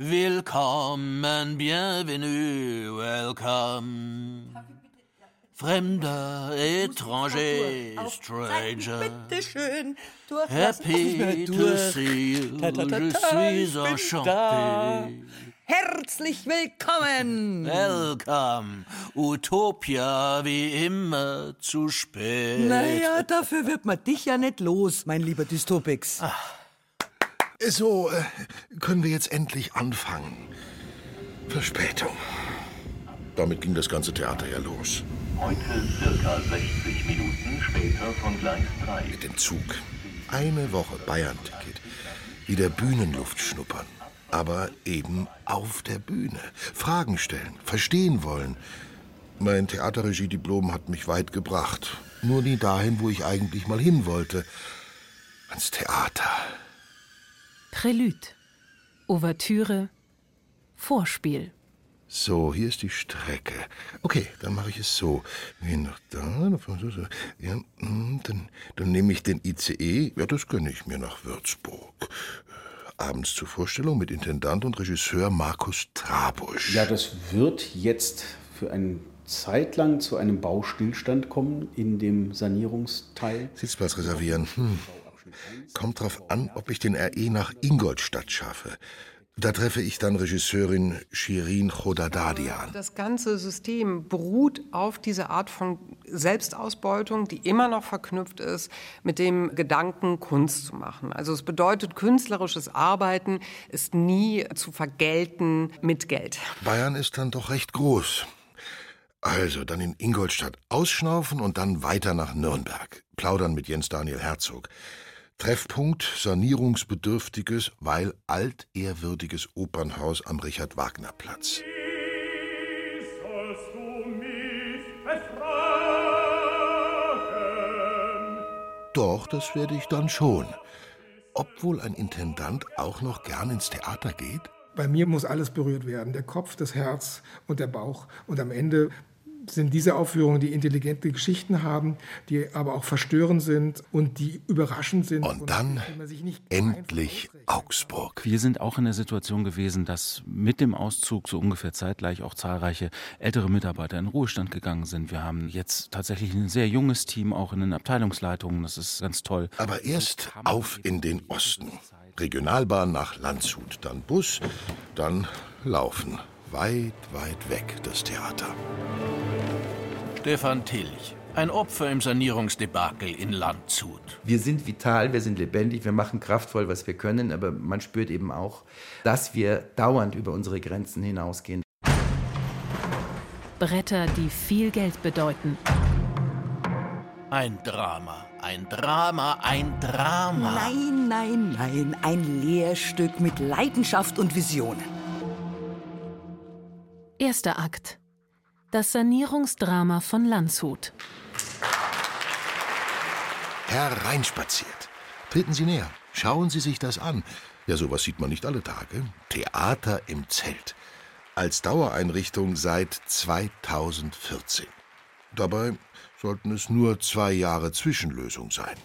Willkommen, bienvenue, welcome. Fremder, étranger, stranger. Bitte schön. Happy to see you, je suis enchanté. Herzlich willkommen. Welcome, Utopia wie immer zu spät. Naja, dafür wird man dich ja nicht los, mein lieber Dystopix. So, äh, können wir jetzt endlich anfangen. Verspätung. Damit ging das ganze Theater ja los. Heute circa 60 Minuten später von Gleis 3. Mit dem Zug. Eine Woche Bayern-Ticket. Wieder Bühnenluft schnuppern. Aber eben auf der Bühne. Fragen stellen, verstehen wollen. Mein Theaterregiediplom hat mich weit gebracht. Nur nie dahin, wo ich eigentlich mal hin wollte. Ans Theater. Prälude, Ouvertüre, Vorspiel. So, hier ist die Strecke. Okay, dann mache ich es so. Gehen nach da, ja, hm, dann, dann nehme ich den ICE. Ja, das gönne ich mir nach Würzburg. Äh, Abends zur Vorstellung mit Intendant und Regisseur Markus Trabusch. Ja, das wird jetzt für eine Zeit lang zu einem Baustillstand kommen in dem Sanierungsteil. Sitzplatz reservieren. Hm. Kommt drauf an, ob ich den RE nach Ingolstadt schaffe. Da treffe ich dann Regisseurin Shirin Chodadadian. Das ganze System beruht auf dieser Art von Selbstausbeutung, die immer noch verknüpft ist mit dem Gedanken, Kunst zu machen. Also es bedeutet, künstlerisches Arbeiten ist nie zu vergelten mit Geld. Bayern ist dann doch recht groß. Also dann in Ingolstadt ausschnaufen und dann weiter nach Nürnberg. Plaudern mit Jens Daniel Herzog. Treffpunkt sanierungsbedürftiges, weil altehrwürdiges Opernhaus am Richard-Wagner-Platz. Doch, das werde ich dann schon. Ob wohl ein Intendant auch noch gern ins Theater geht? Bei mir muss alles berührt werden, der Kopf, das Herz und der Bauch. Und am Ende sind diese Aufführungen, die intelligente Geschichten haben, die aber auch verstörend sind und die überraschend sind. Und dann endlich Augsburg. Wir sind auch in der Situation gewesen, dass mit dem Auszug so ungefähr zeitgleich auch zahlreiche ältere Mitarbeiter in Ruhestand gegangen sind. Wir haben jetzt tatsächlich ein sehr junges Team, auch in den Abteilungsleitungen. Das ist ganz toll. Aber erst auf in den Osten. Regionalbahn nach Landshut, dann Bus, dann Laufen. Weit, weit weg das Theater. Stefan Tilch, ein Opfer im Sanierungsdebakel in Landshut. Wir sind vital, wir sind lebendig, wir machen kraftvoll, was wir können, aber man spürt eben auch, dass wir dauernd über unsere Grenzen hinausgehen. Bretter, die viel Geld bedeuten. Ein Drama, ein Drama, ein Drama. Nein, nein, nein, ein Lehrstück mit Leidenschaft und Visionen. Erster Akt. Das Sanierungsdrama von Landshut. Hereinspaziert. Treten Sie näher. Schauen Sie sich das an. Ja, sowas sieht man nicht alle Tage. Theater im Zelt. Als Dauereinrichtung seit 2014. Dabei sollten es nur zwei Jahre Zwischenlösung sein.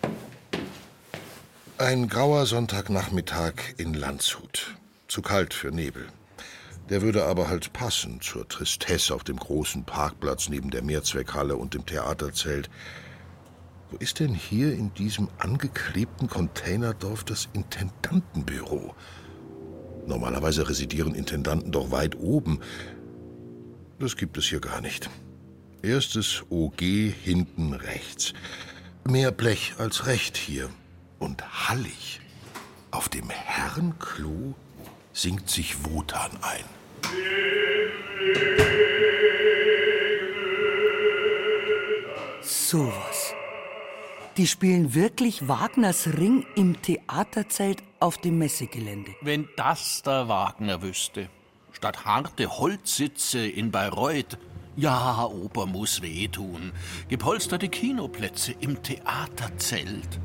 Ein grauer Sonntagnachmittag in Landshut. Zu kalt für Nebel. Der würde aber halt passen zur Tristesse auf dem großen Parkplatz neben der Mehrzweckhalle und dem Theaterzelt. Wo ist denn hier in diesem angeklebten Containerdorf das Intendantenbüro? Normalerweise residieren Intendanten doch weit oben. Das gibt es hier gar nicht. Erstes OG hinten rechts. Mehr Blech als Recht hier. Und hallig. Auf dem Herrenklo singt sich Wotan ein. Sowas. Die spielen wirklich Wagners Ring im Theaterzelt auf dem Messegelände. Wenn das der Wagner wüsste. Statt harte Holzsitze in Bayreuth. Ja, Oper muss wehtun. Gepolsterte Kinoplätze im Theaterzelt.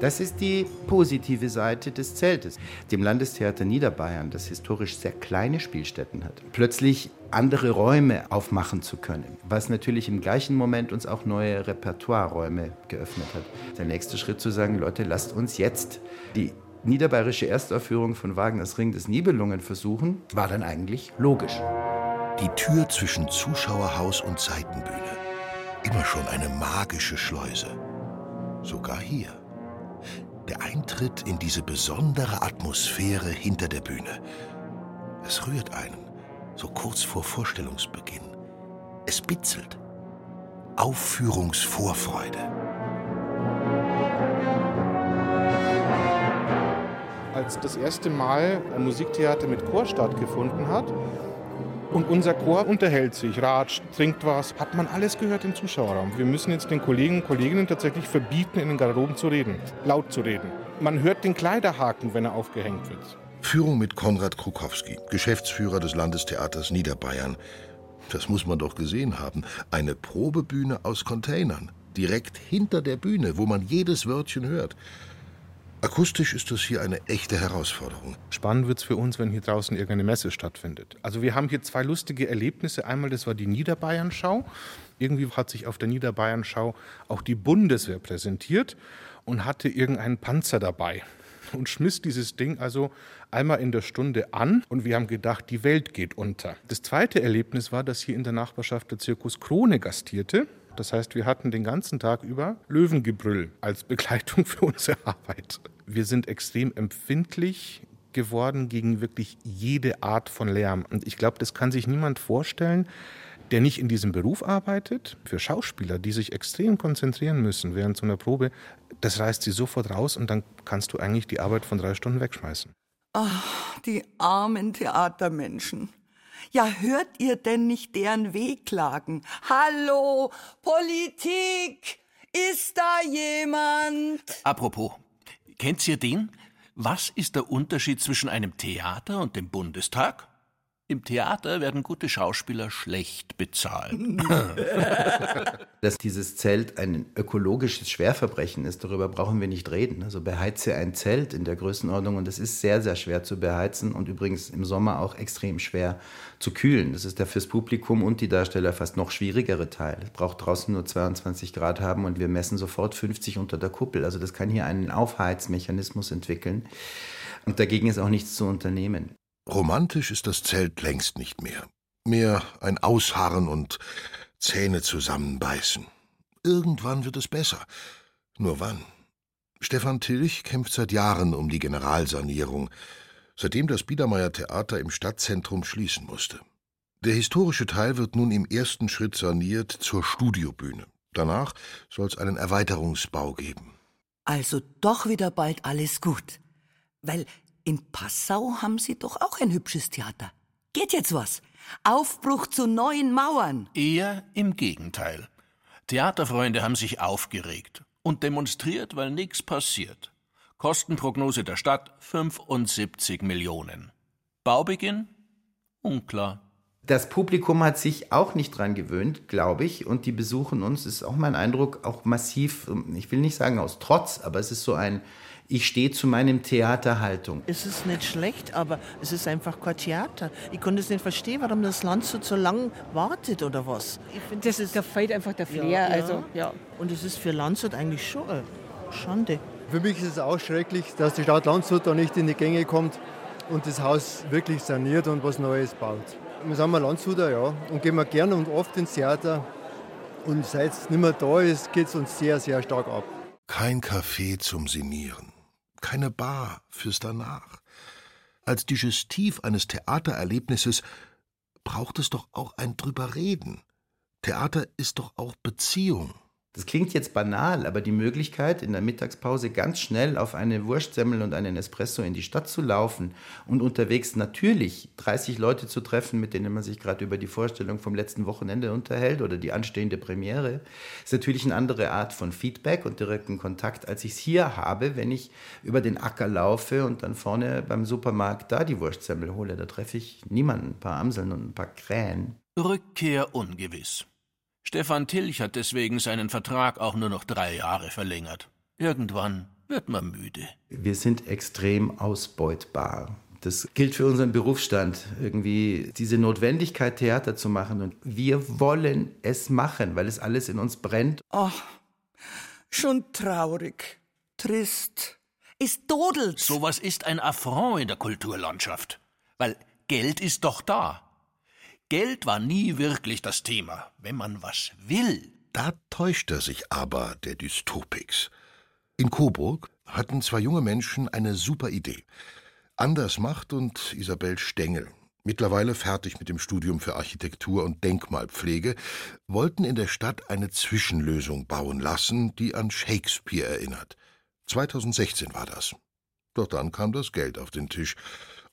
Das ist die positive Seite des Zeltes. Dem Landestheater Niederbayern, das historisch sehr kleine Spielstätten hat, plötzlich andere Räume aufmachen zu können, was natürlich im gleichen Moment uns auch neue Repertoireräume geöffnet hat. Der nächste Schritt zu sagen, Leute, lasst uns jetzt die niederbayerische Erstaufführung von Wagners Ring des Nibelungen versuchen, war dann eigentlich logisch. Die Tür zwischen Zuschauerhaus und Seitenbühne. Immer schon eine magische Schleuse. Sogar hier. Der Eintritt in diese besondere Atmosphäre hinter der Bühne. Es rührt einen, so kurz vor Vorstellungsbeginn. Es bitzelt. Aufführungsvorfreude. Als das erste Mal ein Musiktheater mit Chor stattgefunden hat und unser Chor unterhält sich, ratscht, trinkt was, hat man alles gehört im Zuschauerraum. Wir müssen jetzt den Kollegen und Kolleginnen tatsächlich verbieten, in den Garderoben zu reden, laut zu reden. Man hört den Kleiderhaken, wenn er aufgehängt wird. Führung mit Konrad Krukowski, Geschäftsführer des Landestheaters Niederbayern. Das muss man doch gesehen haben. Eine Probebühne aus Containern. Direkt hinter der Bühne, wo man jedes Wörtchen hört. Akustisch ist das hier eine echte Herausforderung. Spannend wird es für uns, wenn hier draußen irgendeine Messe stattfindet. Also wir haben hier zwei lustige Erlebnisse. Einmal, das war die Niederbayern-Schau. Irgendwie hat sich auf der Niederbayern-Schau auch die Bundeswehr präsentiert und hatte irgendeinen Panzer dabei und schmiss dieses Ding also einmal in der Stunde an und wir haben gedacht, die Welt geht unter. Das zweite Erlebnis war, dass hier in der Nachbarschaft der Zirkus Krone gastierte. Das heißt, wir hatten den ganzen Tag über Löwengebrüll als Begleitung für unsere Arbeit. Wir sind extrem empfindlich geworden gegen wirklich jede Art von Lärm. Und ich glaube, das kann sich niemand vorstellen, der nicht in diesem Beruf arbeitet. Für Schauspieler, die sich extrem konzentrieren müssen während so einer Probe, das reißt sie sofort raus und dann kannst du eigentlich die Arbeit von drei Stunden wegschmeißen. Ach, die armen Theatermenschen. Ja, hört ihr denn nicht deren Wehklagen? Hallo, Politik! Ist da jemand? Apropos, kennt ihr den? Was ist der Unterschied zwischen einem Theater und dem Bundestag? Im Theater werden gute Schauspieler schlecht bezahlt. Dass dieses Zelt ein ökologisches Schwerverbrechen ist, darüber brauchen wir nicht reden. Also beheize ein Zelt in der Größenordnung und es ist sehr, sehr schwer zu beheizen und übrigens im Sommer auch extrem schwer zu kühlen. Das ist der fürs Publikum und die Darsteller fast noch schwierigere Teil. Es braucht draußen nur 22 Grad haben und wir messen sofort 50 unter der Kuppel. Also das kann hier einen Aufheizmechanismus entwickeln. Und dagegen ist auch nichts zu unternehmen. Romantisch ist das Zelt längst nicht mehr. Mehr ein Ausharren und Zähne zusammenbeißen. Irgendwann wird es besser. Nur wann? Stefan Tilch kämpft seit Jahren um die Generalsanierung, seitdem das Biedermeier Theater im Stadtzentrum schließen musste. Der historische Teil wird nun im ersten Schritt saniert zur Studiobühne. Danach soll es einen Erweiterungsbau geben. Also doch wieder bald alles gut. Weil in Passau haben Sie doch auch ein hübsches Theater. Geht jetzt was? Aufbruch zu neuen Mauern. Eher im Gegenteil. Theaterfreunde haben sich aufgeregt und demonstriert, weil nichts passiert. Kostenprognose der Stadt 75 Millionen. Baubeginn? Unklar. Das Publikum hat sich auch nicht dran gewöhnt, glaube ich, und die besuchen uns, ist auch mein Eindruck, auch massiv, ich will nicht sagen aus Trotz, aber es ist so ein, ich stehe zu meinem Theaterhaltung. Es ist nicht schlecht, aber es ist einfach kein Theater. Ich konnte es nicht verstehen, warum das Land so, so lang wartet oder was. Ich finde, das, das da fehlt einfach der Flair. Ja, also, ja. Und es ist für Landshut eigentlich schon eine Schande. Für mich ist es auch schrecklich, dass die Stadt Landshut da nicht in die Gänge kommt und das Haus wirklich saniert und was Neues baut. Wir sind mal Landshuter, ja, und gehen wir gerne und oft ins Theater. Und seit es nicht mehr da ist, geht es uns sehr, sehr stark ab. Kein Café zum Sinieren keine Bar fürs Danach. Als Digestiv eines Theatererlebnisses braucht es doch auch ein Drüberreden. Theater ist doch auch Beziehung. Das klingt jetzt banal, aber die Möglichkeit, in der Mittagspause ganz schnell auf eine Wurstsemmel und einen Espresso in die Stadt zu laufen und unterwegs natürlich 30 Leute zu treffen, mit denen man sich gerade über die Vorstellung vom letzten Wochenende unterhält oder die anstehende Premiere, ist natürlich eine andere Art von Feedback und direkten Kontakt, als ich es hier habe, wenn ich über den Acker laufe und dann vorne beim Supermarkt da die Wurstsemmel hole. Da treffe ich niemanden, ein paar Amseln und ein paar Krähen. Rückkehr ungewiss. Stefan Tilch hat deswegen seinen Vertrag auch nur noch drei Jahre verlängert. Irgendwann wird man müde. Wir sind extrem ausbeutbar. Das gilt für unseren Berufsstand, irgendwie diese Notwendigkeit, Theater zu machen. Und wir wollen es machen, weil es alles in uns brennt. Ach, schon traurig, trist. ist dodelt. Sowas ist ein Affront in der Kulturlandschaft. Weil Geld ist doch da. Geld war nie wirklich das Thema, wenn man was will. Da täuscht er sich aber, der Dystopix. In Coburg hatten zwei junge Menschen eine super Idee. Anders Macht und Isabel Stengel, mittlerweile fertig mit dem Studium für Architektur und Denkmalpflege, wollten in der Stadt eine Zwischenlösung bauen lassen, die an Shakespeare erinnert. 2016 war das. Doch dann kam das Geld auf den Tisch.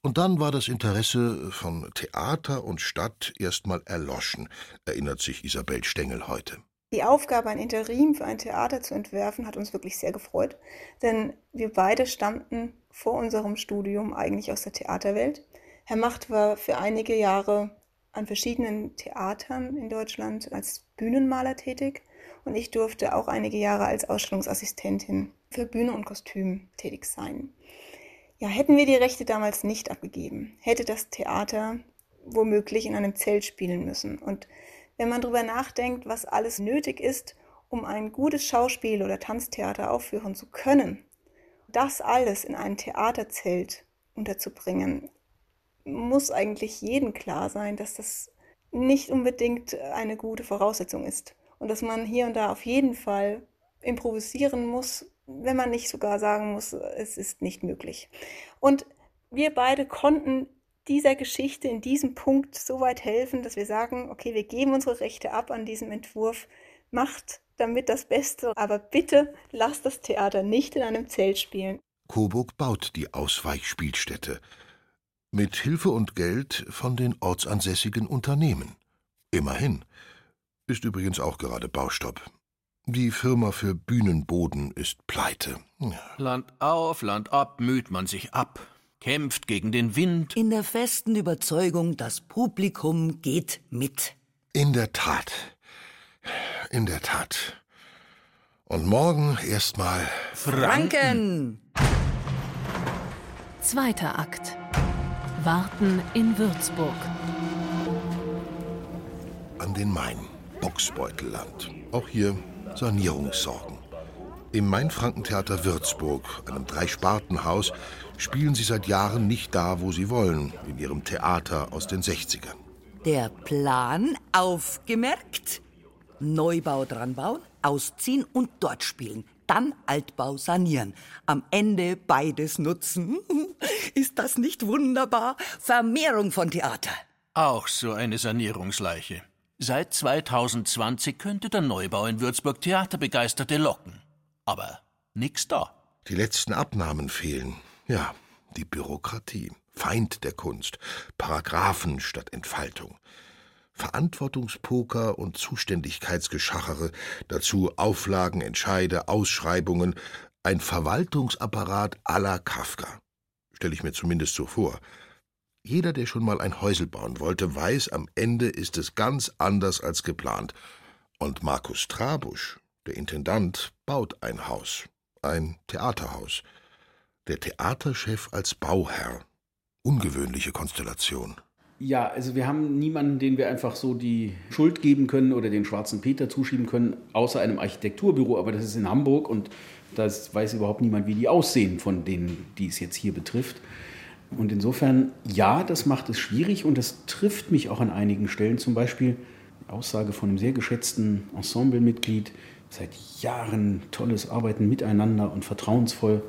Und dann war das Interesse von Theater und Stadt erstmal erloschen, erinnert sich Isabel Stengel heute. Die Aufgabe, ein Interim für ein Theater zu entwerfen, hat uns wirklich sehr gefreut, denn wir beide stammten vor unserem Studium eigentlich aus der Theaterwelt. Herr Macht war für einige Jahre an verschiedenen Theatern in Deutschland als Bühnenmaler tätig und ich durfte auch einige Jahre als Ausstellungsassistentin für Bühne und Kostüm tätig sein. Ja, hätten wir die Rechte damals nicht abgegeben, hätte das Theater womöglich in einem Zelt spielen müssen. Und wenn man darüber nachdenkt, was alles nötig ist, um ein gutes Schauspiel oder Tanztheater aufführen zu können, das alles in ein Theaterzelt unterzubringen, muss eigentlich jedem klar sein, dass das nicht unbedingt eine gute Voraussetzung ist und dass man hier und da auf jeden Fall improvisieren muss, wenn man nicht sogar sagen muss, es ist nicht möglich. Und wir beide konnten dieser Geschichte in diesem Punkt so weit helfen, dass wir sagen, okay, wir geben unsere Rechte ab an diesem Entwurf, macht damit das Beste, aber bitte lasst das Theater nicht in einem Zelt spielen. Coburg baut die Ausweichspielstätte. Mit Hilfe und Geld von den ortsansässigen Unternehmen. Immerhin. Ist übrigens auch gerade Baustopp. Die Firma für Bühnenboden ist pleite. Ja. Land auf, Land ab müht man sich ab, kämpft gegen den Wind. In der festen Überzeugung, das Publikum geht mit. In der Tat. In der Tat. Und morgen erstmal Franken! Zweiter Akt. Warten in Würzburg. An den Main, Boxbeutelland. Auch hier Sanierungssorgen. Im Mainfrankentheater Würzburg, einem Dreispartenhaus, spielen sie seit Jahren nicht da, wo sie wollen, in ihrem Theater aus den 60ern. Der Plan aufgemerkt. Neubau dran bauen, ausziehen und dort spielen. Dann Altbau sanieren. Am Ende beides nutzen. Ist das nicht wunderbar? Vermehrung von Theater. Auch so eine Sanierungsleiche. Seit 2020 könnte der Neubau in Würzburg Theaterbegeisterte locken. Aber nix da. Die letzten Abnahmen fehlen. Ja, die Bürokratie. Feind der Kunst. Paragraphen statt Entfaltung. Verantwortungspoker und Zuständigkeitsgeschachere, dazu Auflagen, Entscheide, Ausschreibungen, ein Verwaltungsapparat à la Kafka. Stelle ich mir zumindest so vor. Jeder, der schon mal ein Häusel bauen wollte, weiß, am Ende ist es ganz anders als geplant. Und Markus Trabusch, der Intendant, baut ein Haus, ein Theaterhaus. Der Theaterchef als Bauherr. Ungewöhnliche Konstellation. Ja, also wir haben niemanden, den wir einfach so die Schuld geben können oder den schwarzen Peter zuschieben können, außer einem Architekturbüro. Aber das ist in Hamburg und da weiß überhaupt niemand, wie die aussehen von denen, die es jetzt hier betrifft. Und insofern, ja, das macht es schwierig und das trifft mich auch an einigen Stellen. Zum Beispiel die Aussage von einem sehr geschätzten Ensemblemitglied, seit Jahren tolles Arbeiten miteinander und vertrauensvoll,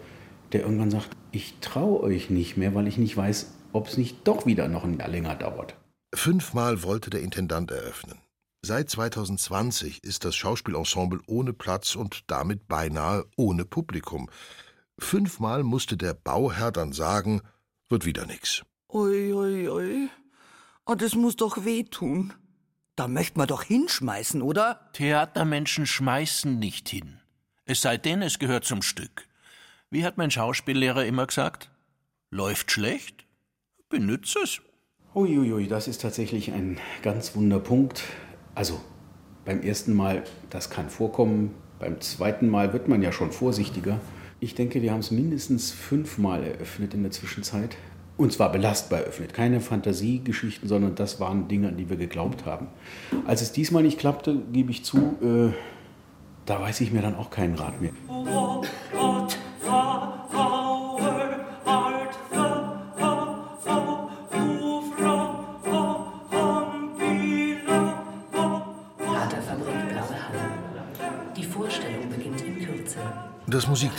der irgendwann sagt, ich traue euch nicht mehr, weil ich nicht weiß, ob es nicht doch wieder noch ein Jahr länger dauert. Fünfmal wollte der Intendant eröffnen. Seit 2020 ist das Schauspielensemble ohne Platz und damit beinahe ohne Publikum. Fünfmal musste der Bauherr dann sagen, wird wieder nix. Ui, ui, ui. Oh, das muss doch wehtun. Da möchte man doch hinschmeißen, oder? Theatermenschen schmeißen nicht hin. Es sei denn, es gehört zum Stück. Wie hat mein Schauspiellehrer immer gesagt? Läuft schlecht? Benütze es. Uiuiui, das ist tatsächlich ein ganz wunder Punkt. Also beim ersten Mal, das kann vorkommen. Beim zweiten Mal wird man ja schon vorsichtiger. Ich denke, wir haben es mindestens fünfmal eröffnet in der Zwischenzeit. Und zwar belastbar eröffnet. Keine Fantasiegeschichten, sondern das waren Dinge, an die wir geglaubt haben. Als es diesmal nicht klappte, gebe ich zu, äh, da weiß ich mir dann auch keinen Rat mehr.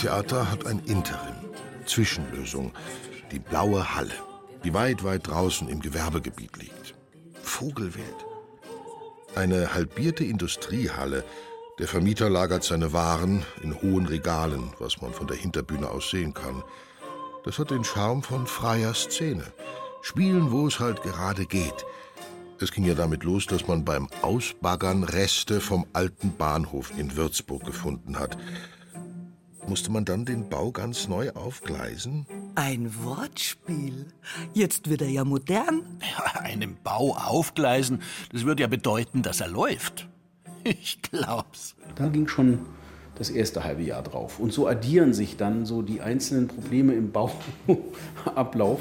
Musiktheater hat ein Interim, Zwischenlösung, die blaue Halle, die weit, weit draußen im Gewerbegebiet liegt. Vogelwelt. Eine halbierte Industriehalle. Der Vermieter lagert seine Waren in hohen Regalen, was man von der Hinterbühne aus sehen kann. Das hat den Charme von freier Szene. Spielen, wo es halt gerade geht. Es ging ja damit los, dass man beim Ausbaggern Reste vom alten Bahnhof in Würzburg gefunden hat. Musste man dann den Bau ganz neu aufgleisen? Ein Wortspiel. Jetzt wird er ja modern. Ja, einen Bau aufgleisen, das würde ja bedeuten, dass er läuft. Ich glaub's. Da ging schon das erste halbe Jahr drauf. Und so addieren sich dann so die einzelnen Probleme im Bauablauf.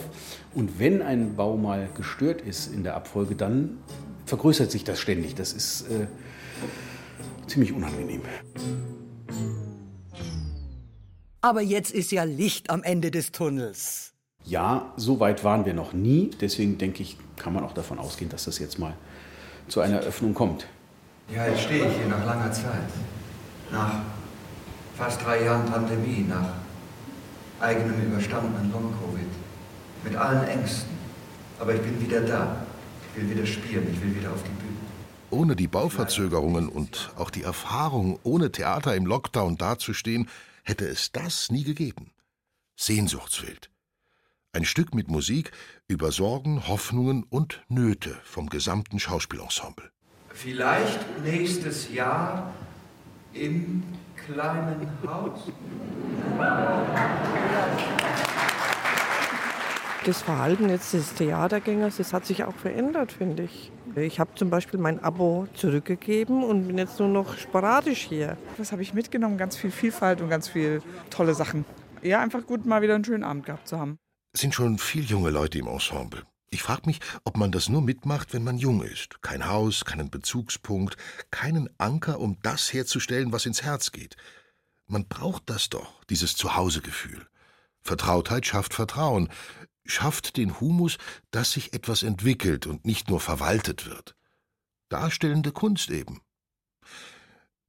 Und wenn ein Bau mal gestört ist in der Abfolge, dann vergrößert sich das ständig. Das ist äh, ziemlich unangenehm. Aber jetzt ist ja Licht am Ende des Tunnels. Ja, so weit waren wir noch nie. Deswegen denke ich, kann man auch davon ausgehen, dass das jetzt mal zu einer Eröffnung kommt. Ja, jetzt stehe ich hier nach langer Zeit. Nach fast drei Jahren Pandemie, nach eigenem überstandenen Long-Covid. Mit allen Ängsten. Aber ich bin wieder da. Ich will wieder spielen, ich will wieder auf die Bühne. Ohne die Bauverzögerungen und auch die Erfahrung, ohne Theater im Lockdown dazustehen, hätte es das nie gegeben. Sehnsuchtswild. Ein Stück mit Musik über Sorgen, Hoffnungen und Nöte vom gesamten Schauspielensemble. Vielleicht nächstes Jahr im kleinen Haus. Das Verhalten jetzt des Theatergängers, das hat sich auch verändert, finde ich. Ich habe zum Beispiel mein Abo zurückgegeben und bin jetzt nur noch sporadisch hier. Was habe ich mitgenommen? Ganz viel Vielfalt und ganz viel tolle Sachen. Ja, einfach gut, mal wieder einen schönen Abend gehabt zu haben. Es sind schon viel junge Leute im Ensemble. Ich frage mich, ob man das nur mitmacht, wenn man jung ist. Kein Haus, keinen Bezugspunkt, keinen Anker, um das herzustellen, was ins Herz geht. Man braucht das doch, dieses Zuhausegefühl. Vertrautheit schafft Vertrauen schafft den Humus, dass sich etwas entwickelt und nicht nur verwaltet wird. Darstellende Kunst eben.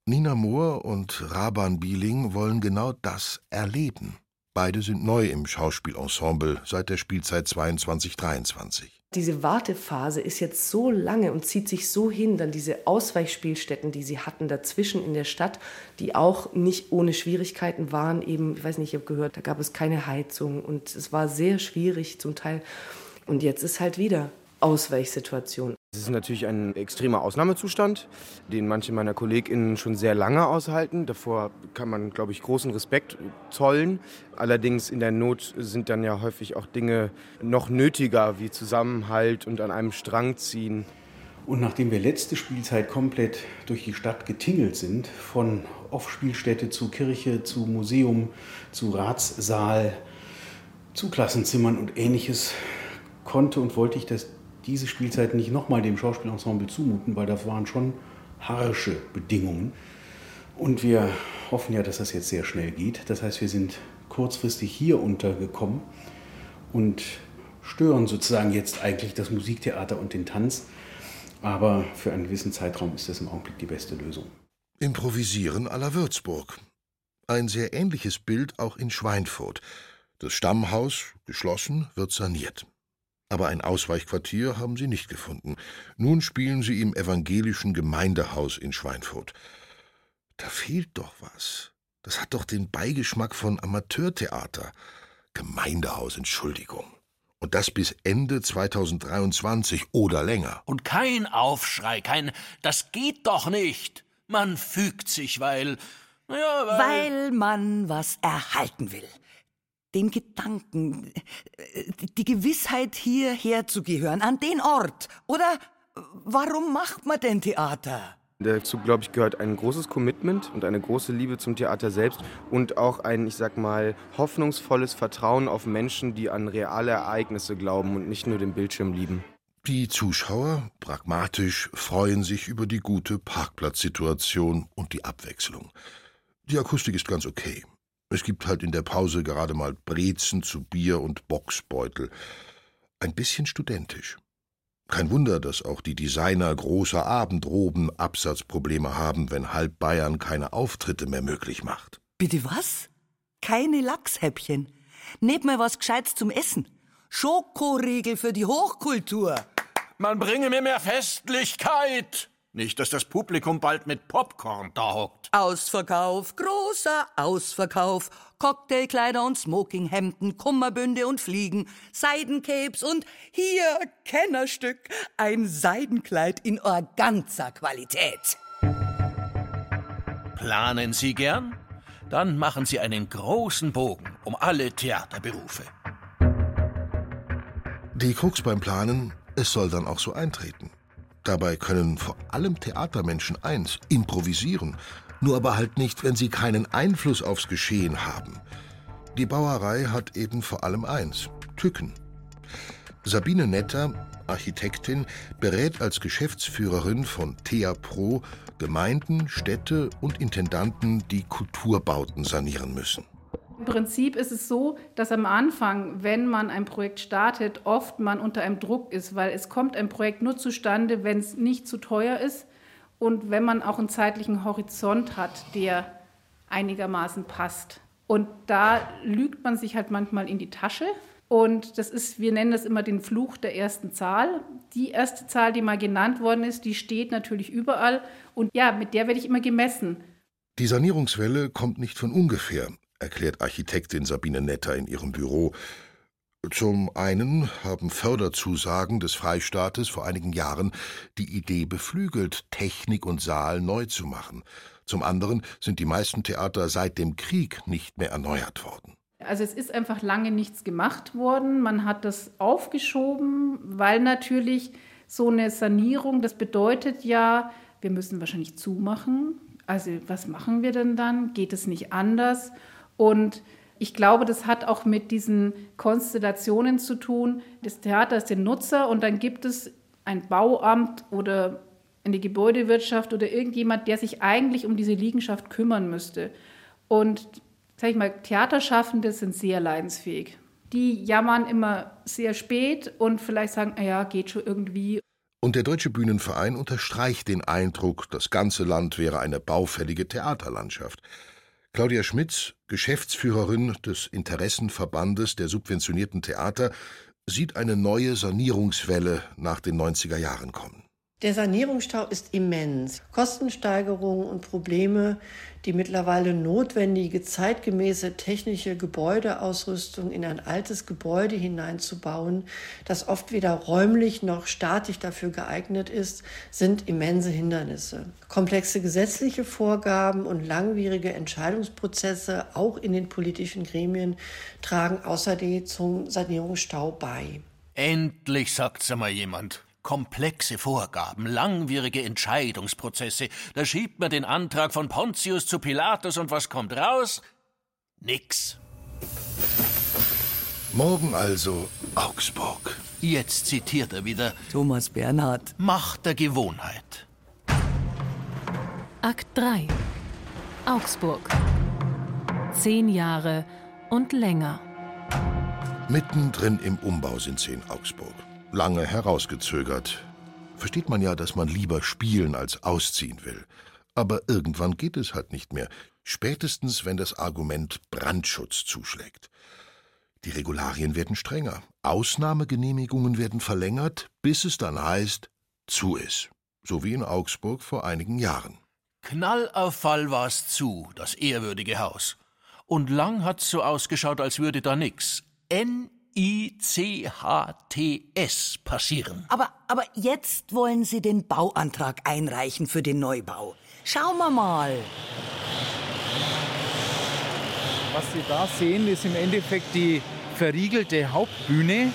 Nina Mohr und Raban Bieling wollen genau das erleben. Beide sind neu im Schauspielensemble seit der Spielzeit 22-23 diese Wartephase ist jetzt so lange und zieht sich so hin, dann diese Ausweichspielstätten, die sie hatten dazwischen in der Stadt, die auch nicht ohne Schwierigkeiten waren, eben, ich weiß nicht, ich habe gehört, da gab es keine Heizung und es war sehr schwierig zum Teil. Und jetzt ist halt wieder Ausweichsituation. Es ist natürlich ein extremer Ausnahmezustand, den manche meiner KollegInnen schon sehr lange aushalten. Davor kann man, glaube ich, großen Respekt zollen. Allerdings in der Not sind dann ja häufig auch Dinge noch nötiger, wie Zusammenhalt und an einem Strang ziehen. Und nachdem wir letzte Spielzeit komplett durch die Stadt getingelt sind, von Off-Spielstätte zu Kirche, zu Museum, zu Ratssaal, zu Klassenzimmern und ähnliches, konnte und wollte ich das diese Spielzeit nicht nochmal dem Schauspielensemble zumuten, weil das waren schon harsche Bedingungen. Und wir hoffen ja, dass das jetzt sehr schnell geht. Das heißt, wir sind kurzfristig hier untergekommen und stören sozusagen jetzt eigentlich das Musiktheater und den Tanz. Aber für einen gewissen Zeitraum ist das im Augenblick die beste Lösung. Improvisieren à la Würzburg. Ein sehr ähnliches Bild auch in Schweinfurt. Das Stammhaus, geschlossen, wird saniert. Aber ein Ausweichquartier haben sie nicht gefunden. Nun spielen sie im evangelischen Gemeindehaus in Schweinfurt. Da fehlt doch was. Das hat doch den Beigeschmack von Amateurtheater. Gemeindehaus, Entschuldigung. Und das bis Ende 2023 oder länger. Und kein Aufschrei, kein Das geht doch nicht. Man fügt sich, weil. Ja, weil, weil man was erhalten will den Gedanken, die Gewissheit, hierher zu gehören, an den Ort. Oder warum macht man denn Theater? Dazu, glaube ich, gehört ein großes Commitment und eine große Liebe zum Theater selbst und auch ein, ich sag mal, hoffnungsvolles Vertrauen auf Menschen, die an reale Ereignisse glauben und nicht nur den Bildschirm lieben. Die Zuschauer, pragmatisch, freuen sich über die gute Parkplatzsituation und die Abwechslung. Die Akustik ist ganz okay. Es gibt halt in der Pause gerade mal Brezen zu Bier und Boxbeutel. Ein bisschen studentisch. Kein Wunder, dass auch die Designer großer Abendroben Absatzprobleme haben, wenn halb Bayern keine Auftritte mehr möglich macht. Bitte was? keine Lachshäppchen. Nehmt mal was Gescheites zum Essen. Schokoriegel für die Hochkultur. Man bringe mir mehr Festlichkeit. Nicht, dass das Publikum bald mit Popcorn da hockt. Ausverkauf, großer Ausverkauf. Cocktailkleider und Smokinghemden, Kummerbünde und Fliegen, Seidencapes und hier Kennerstück, ein Seidenkleid in Organza-Qualität. Planen Sie gern? Dann machen Sie einen großen Bogen um alle Theaterberufe. Die Krux beim Planen, es soll dann auch so eintreten. Dabei können vor allem Theatermenschen eins, improvisieren, nur aber halt nicht, wenn sie keinen Einfluss aufs Geschehen haben. Die Bauerei hat eben vor allem eins, Tücken. Sabine Netter, Architektin, berät als Geschäftsführerin von Thea Pro Gemeinden, Städte und Intendanten, die Kulturbauten sanieren müssen. Im Prinzip ist es so, dass am Anfang, wenn man ein Projekt startet, oft man unter einem Druck ist, weil es kommt ein Projekt nur zustande, wenn es nicht zu teuer ist und wenn man auch einen zeitlichen Horizont hat, der einigermaßen passt. Und da lügt man sich halt manchmal in die Tasche. Und das ist, wir nennen das immer den Fluch der ersten Zahl. Die erste Zahl, die mal genannt worden ist, die steht natürlich überall. Und ja, mit der werde ich immer gemessen. Die Sanierungswelle kommt nicht von ungefähr, erklärt Architektin Sabine Netter in ihrem Büro. Zum einen haben Förderzusagen des Freistaates vor einigen Jahren die Idee beflügelt, Technik und Saal neu zu machen. Zum anderen sind die meisten Theater seit dem Krieg nicht mehr erneuert worden. Also es ist einfach lange nichts gemacht worden. Man hat das aufgeschoben, weil natürlich so eine Sanierung, das bedeutet ja, wir müssen wahrscheinlich zumachen. Also was machen wir denn dann? Geht es nicht anders? Und ich glaube, das hat auch mit diesen Konstellationen zu tun. Das Theater ist der Nutzer und dann gibt es ein Bauamt oder eine Gebäudewirtschaft oder irgendjemand, der sich eigentlich um diese Liegenschaft kümmern müsste. Und sag ich mal, Theaterschaffende sind sehr leidensfähig. Die jammern immer sehr spät und vielleicht sagen, ja, geht schon irgendwie. Und der Deutsche Bühnenverein unterstreicht den Eindruck, das ganze Land wäre eine baufällige Theaterlandschaft. Claudia Schmitz, Geschäftsführerin des Interessenverbandes der subventionierten Theater, sieht eine neue Sanierungswelle nach den 90er Jahren kommen. Der Sanierungsstau ist immens. Kostensteigerungen und Probleme, die mittlerweile notwendige zeitgemäße technische Gebäudeausrüstung in ein altes Gebäude hineinzubauen, das oft weder räumlich noch statisch dafür geeignet ist, sind immense Hindernisse. Komplexe gesetzliche Vorgaben und langwierige Entscheidungsprozesse, auch in den politischen Gremien, tragen außerdem zum Sanierungsstau bei. Endlich sagt's einmal jemand. Komplexe Vorgaben, langwierige Entscheidungsprozesse. Da schiebt man den Antrag von Pontius zu Pilatus und was kommt raus? Nix. Morgen also Augsburg. Jetzt zitiert er wieder Thomas Bernhard. Macht der Gewohnheit. Akt 3 Augsburg. Zehn Jahre und länger. Mittendrin im Umbau sind sie in Augsburg lange herausgezögert. Versteht man ja, dass man lieber spielen als ausziehen will. Aber irgendwann geht es halt nicht mehr. Spätestens, wenn das Argument Brandschutz zuschlägt. Die Regularien werden strenger. Ausnahmegenehmigungen werden verlängert, bis es dann heißt, zu ist. So wie in Augsburg vor einigen Jahren. Knall auf Fall war's zu, das ehrwürdige Haus. Und lang hat's so ausgeschaut, als würde da nix. N ICHTS passieren. Aber, aber jetzt wollen Sie den Bauantrag einreichen für den Neubau. Schauen wir mal. Was Sie da sehen, ist im Endeffekt die verriegelte Hauptbühne,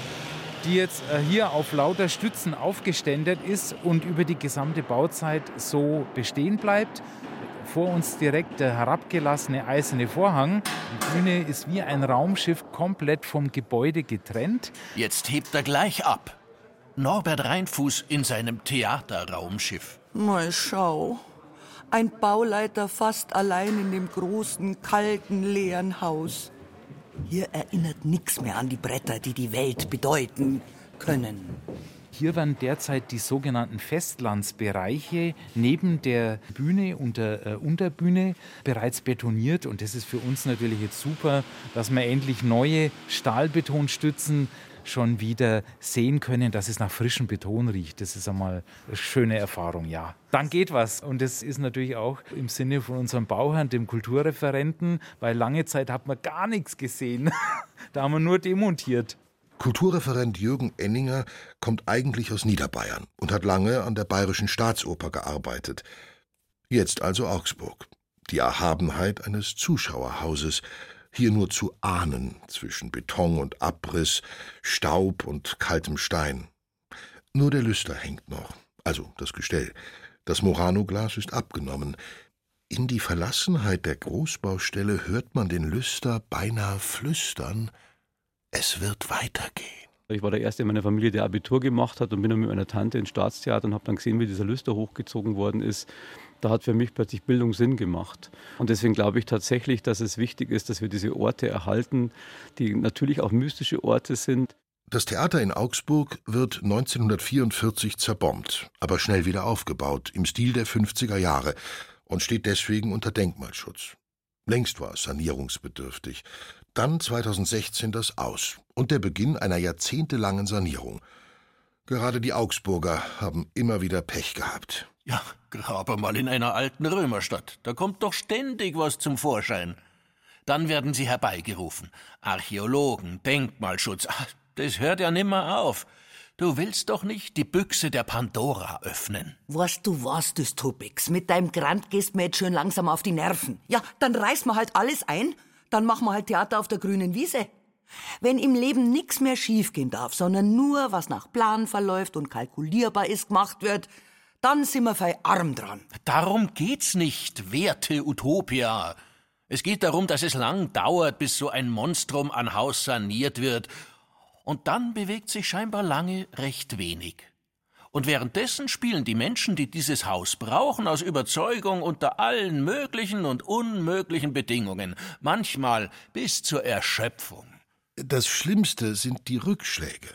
die jetzt äh, hier auf lauter Stützen aufgeständert ist und über die gesamte Bauzeit so bestehen bleibt vor uns direkt der herabgelassene eiserne Vorhang. Die Bühne ist wie ein Raumschiff komplett vom Gebäude getrennt. Jetzt hebt er gleich ab. Norbert Reinfuß in seinem Theaterraumschiff. Mal schau. Ein Bauleiter fast allein in dem großen, kalten, leeren Haus. Hier erinnert nichts mehr an die Bretter, die die Welt bedeuten können. Hier werden derzeit die sogenannten Festlandsbereiche neben der Bühne und der äh, Unterbühne bereits betoniert. Und das ist für uns natürlich jetzt super, dass wir endlich neue Stahlbetonstützen schon wieder sehen können, dass es nach frischem Beton riecht. Das ist einmal eine schöne Erfahrung, ja. Dann geht was. Und das ist natürlich auch im Sinne von unserem Bauherrn, dem Kulturreferenten, weil lange Zeit hat man gar nichts gesehen. da haben wir nur demontiert. Kulturreferent Jürgen Enninger kommt eigentlich aus Niederbayern und hat lange an der Bayerischen Staatsoper gearbeitet. Jetzt also Augsburg. Die Erhabenheit eines Zuschauerhauses, hier nur zu ahnen zwischen Beton und Abriss, Staub und kaltem Stein. Nur der Lüster hängt noch, also das Gestell. Das Murano-Glas ist abgenommen. In die Verlassenheit der Großbaustelle hört man den Lüster beinahe flüstern, es wird weitergehen. Ich war der Erste in meiner Familie, der Abitur gemacht hat und bin dann mit meiner Tante ins Staatstheater und habe dann gesehen, wie dieser Lüster hochgezogen worden ist. Da hat für mich plötzlich Bildung Sinn gemacht. Und deswegen glaube ich tatsächlich, dass es wichtig ist, dass wir diese Orte erhalten, die natürlich auch mystische Orte sind. Das Theater in Augsburg wird 1944 zerbombt, aber schnell wieder aufgebaut, im Stil der 50er Jahre und steht deswegen unter Denkmalschutz. Längst war es sanierungsbedürftig. Dann 2016 das Aus und der Beginn einer jahrzehntelangen Sanierung. Gerade die Augsburger haben immer wieder Pech gehabt. Ja, grabe mal in einer alten Römerstadt. Da kommt doch ständig was zum Vorschein. Dann werden sie herbeigerufen. Archäologen, Denkmalschutz. Ach, das hört ja nimmer auf. Du willst doch nicht die Büchse der Pandora öffnen. Weißt du was, du Tobix? Mit deinem Grand gehst mir jetzt schön langsam auf die Nerven. Ja, dann reiß mal halt alles ein dann machen wir halt Theater auf der grünen Wiese. Wenn im Leben nichts mehr schiefgehen darf, sondern nur was nach Plan verläuft und kalkulierbar ist, gemacht wird, dann sind wir fei arm dran. Darum geht's nicht, werte Utopia. Es geht darum, dass es lang dauert, bis so ein Monstrum an Haus saniert wird. Und dann bewegt sich scheinbar lange recht wenig. Und währenddessen spielen die Menschen, die dieses Haus brauchen, aus Überzeugung unter allen möglichen und unmöglichen Bedingungen, manchmal bis zur Erschöpfung. Das Schlimmste sind die Rückschläge.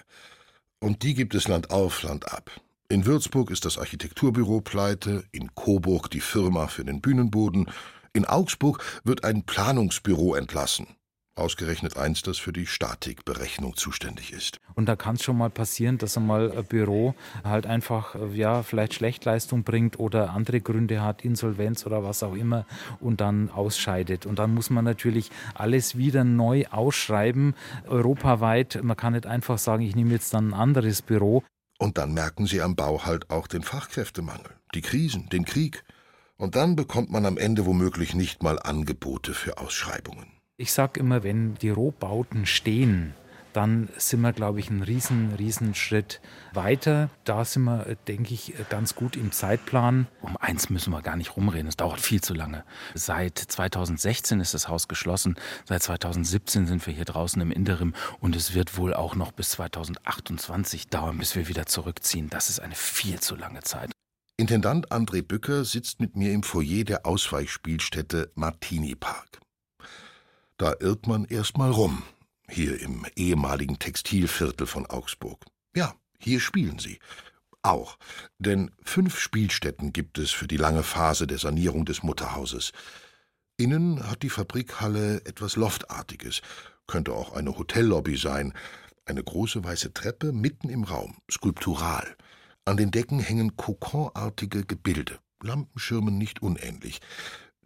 Und die gibt es Land auf, Land ab. In Würzburg ist das Architekturbüro pleite, in Coburg die Firma für den Bühnenboden, in Augsburg wird ein Planungsbüro entlassen. Ausgerechnet eins, das für die Statikberechnung zuständig ist. Und da kann es schon mal passieren, dass einmal ein Büro halt einfach, äh, ja, vielleicht Schlechtleistung bringt oder andere Gründe hat, Insolvenz oder was auch immer und dann ausscheidet. Und dann muss man natürlich alles wieder neu ausschreiben, europaweit. Man kann nicht einfach sagen, ich nehme jetzt dann ein anderes Büro. Und dann merken sie am Bau halt auch den Fachkräftemangel, die Krisen, den Krieg. Und dann bekommt man am Ende womöglich nicht mal Angebote für Ausschreibungen. Ich sage immer, wenn die Rohbauten stehen, dann sind wir, glaube ich, einen riesen, riesen Schritt weiter. Da sind wir, denke ich, ganz gut im Zeitplan. Um eins müssen wir gar nicht rumreden, es dauert viel zu lange. Seit 2016 ist das Haus geschlossen, seit 2017 sind wir hier draußen im Interim und es wird wohl auch noch bis 2028 dauern, bis wir wieder zurückziehen. Das ist eine viel zu lange Zeit. Intendant André Bücker sitzt mit mir im Foyer der Ausweichspielstätte Martini Park. Da irrt man erst mal rum, hier im ehemaligen Textilviertel von Augsburg. Ja, hier spielen sie. Auch, denn fünf Spielstätten gibt es für die lange Phase der Sanierung des Mutterhauses. Innen hat die Fabrikhalle etwas Loftartiges, könnte auch eine Hotellobby sein, eine große weiße Treppe mitten im Raum, skulptural. An den Decken hängen kokonartige Gebilde, Lampenschirmen nicht unähnlich.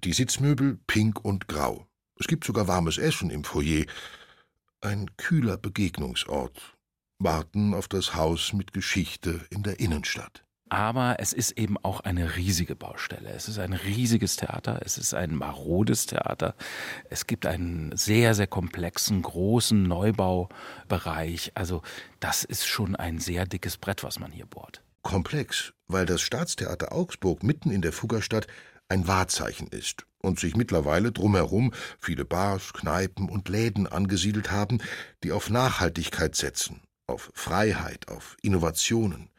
Die Sitzmöbel pink und grau, es gibt sogar warmes Essen im Foyer. Ein kühler Begegnungsort. Warten auf das Haus mit Geschichte in der Innenstadt. Aber es ist eben auch eine riesige Baustelle. Es ist ein riesiges Theater. Es ist ein marodes Theater. Es gibt einen sehr, sehr komplexen, großen Neubaubereich. Also das ist schon ein sehr dickes Brett, was man hier bohrt. Komplex, weil das Staatstheater Augsburg mitten in der Fuggerstadt ein Wahrzeichen ist und sich mittlerweile drumherum viele Bars, Kneipen und Läden angesiedelt haben, die auf Nachhaltigkeit setzen, auf Freiheit, auf Innovationen.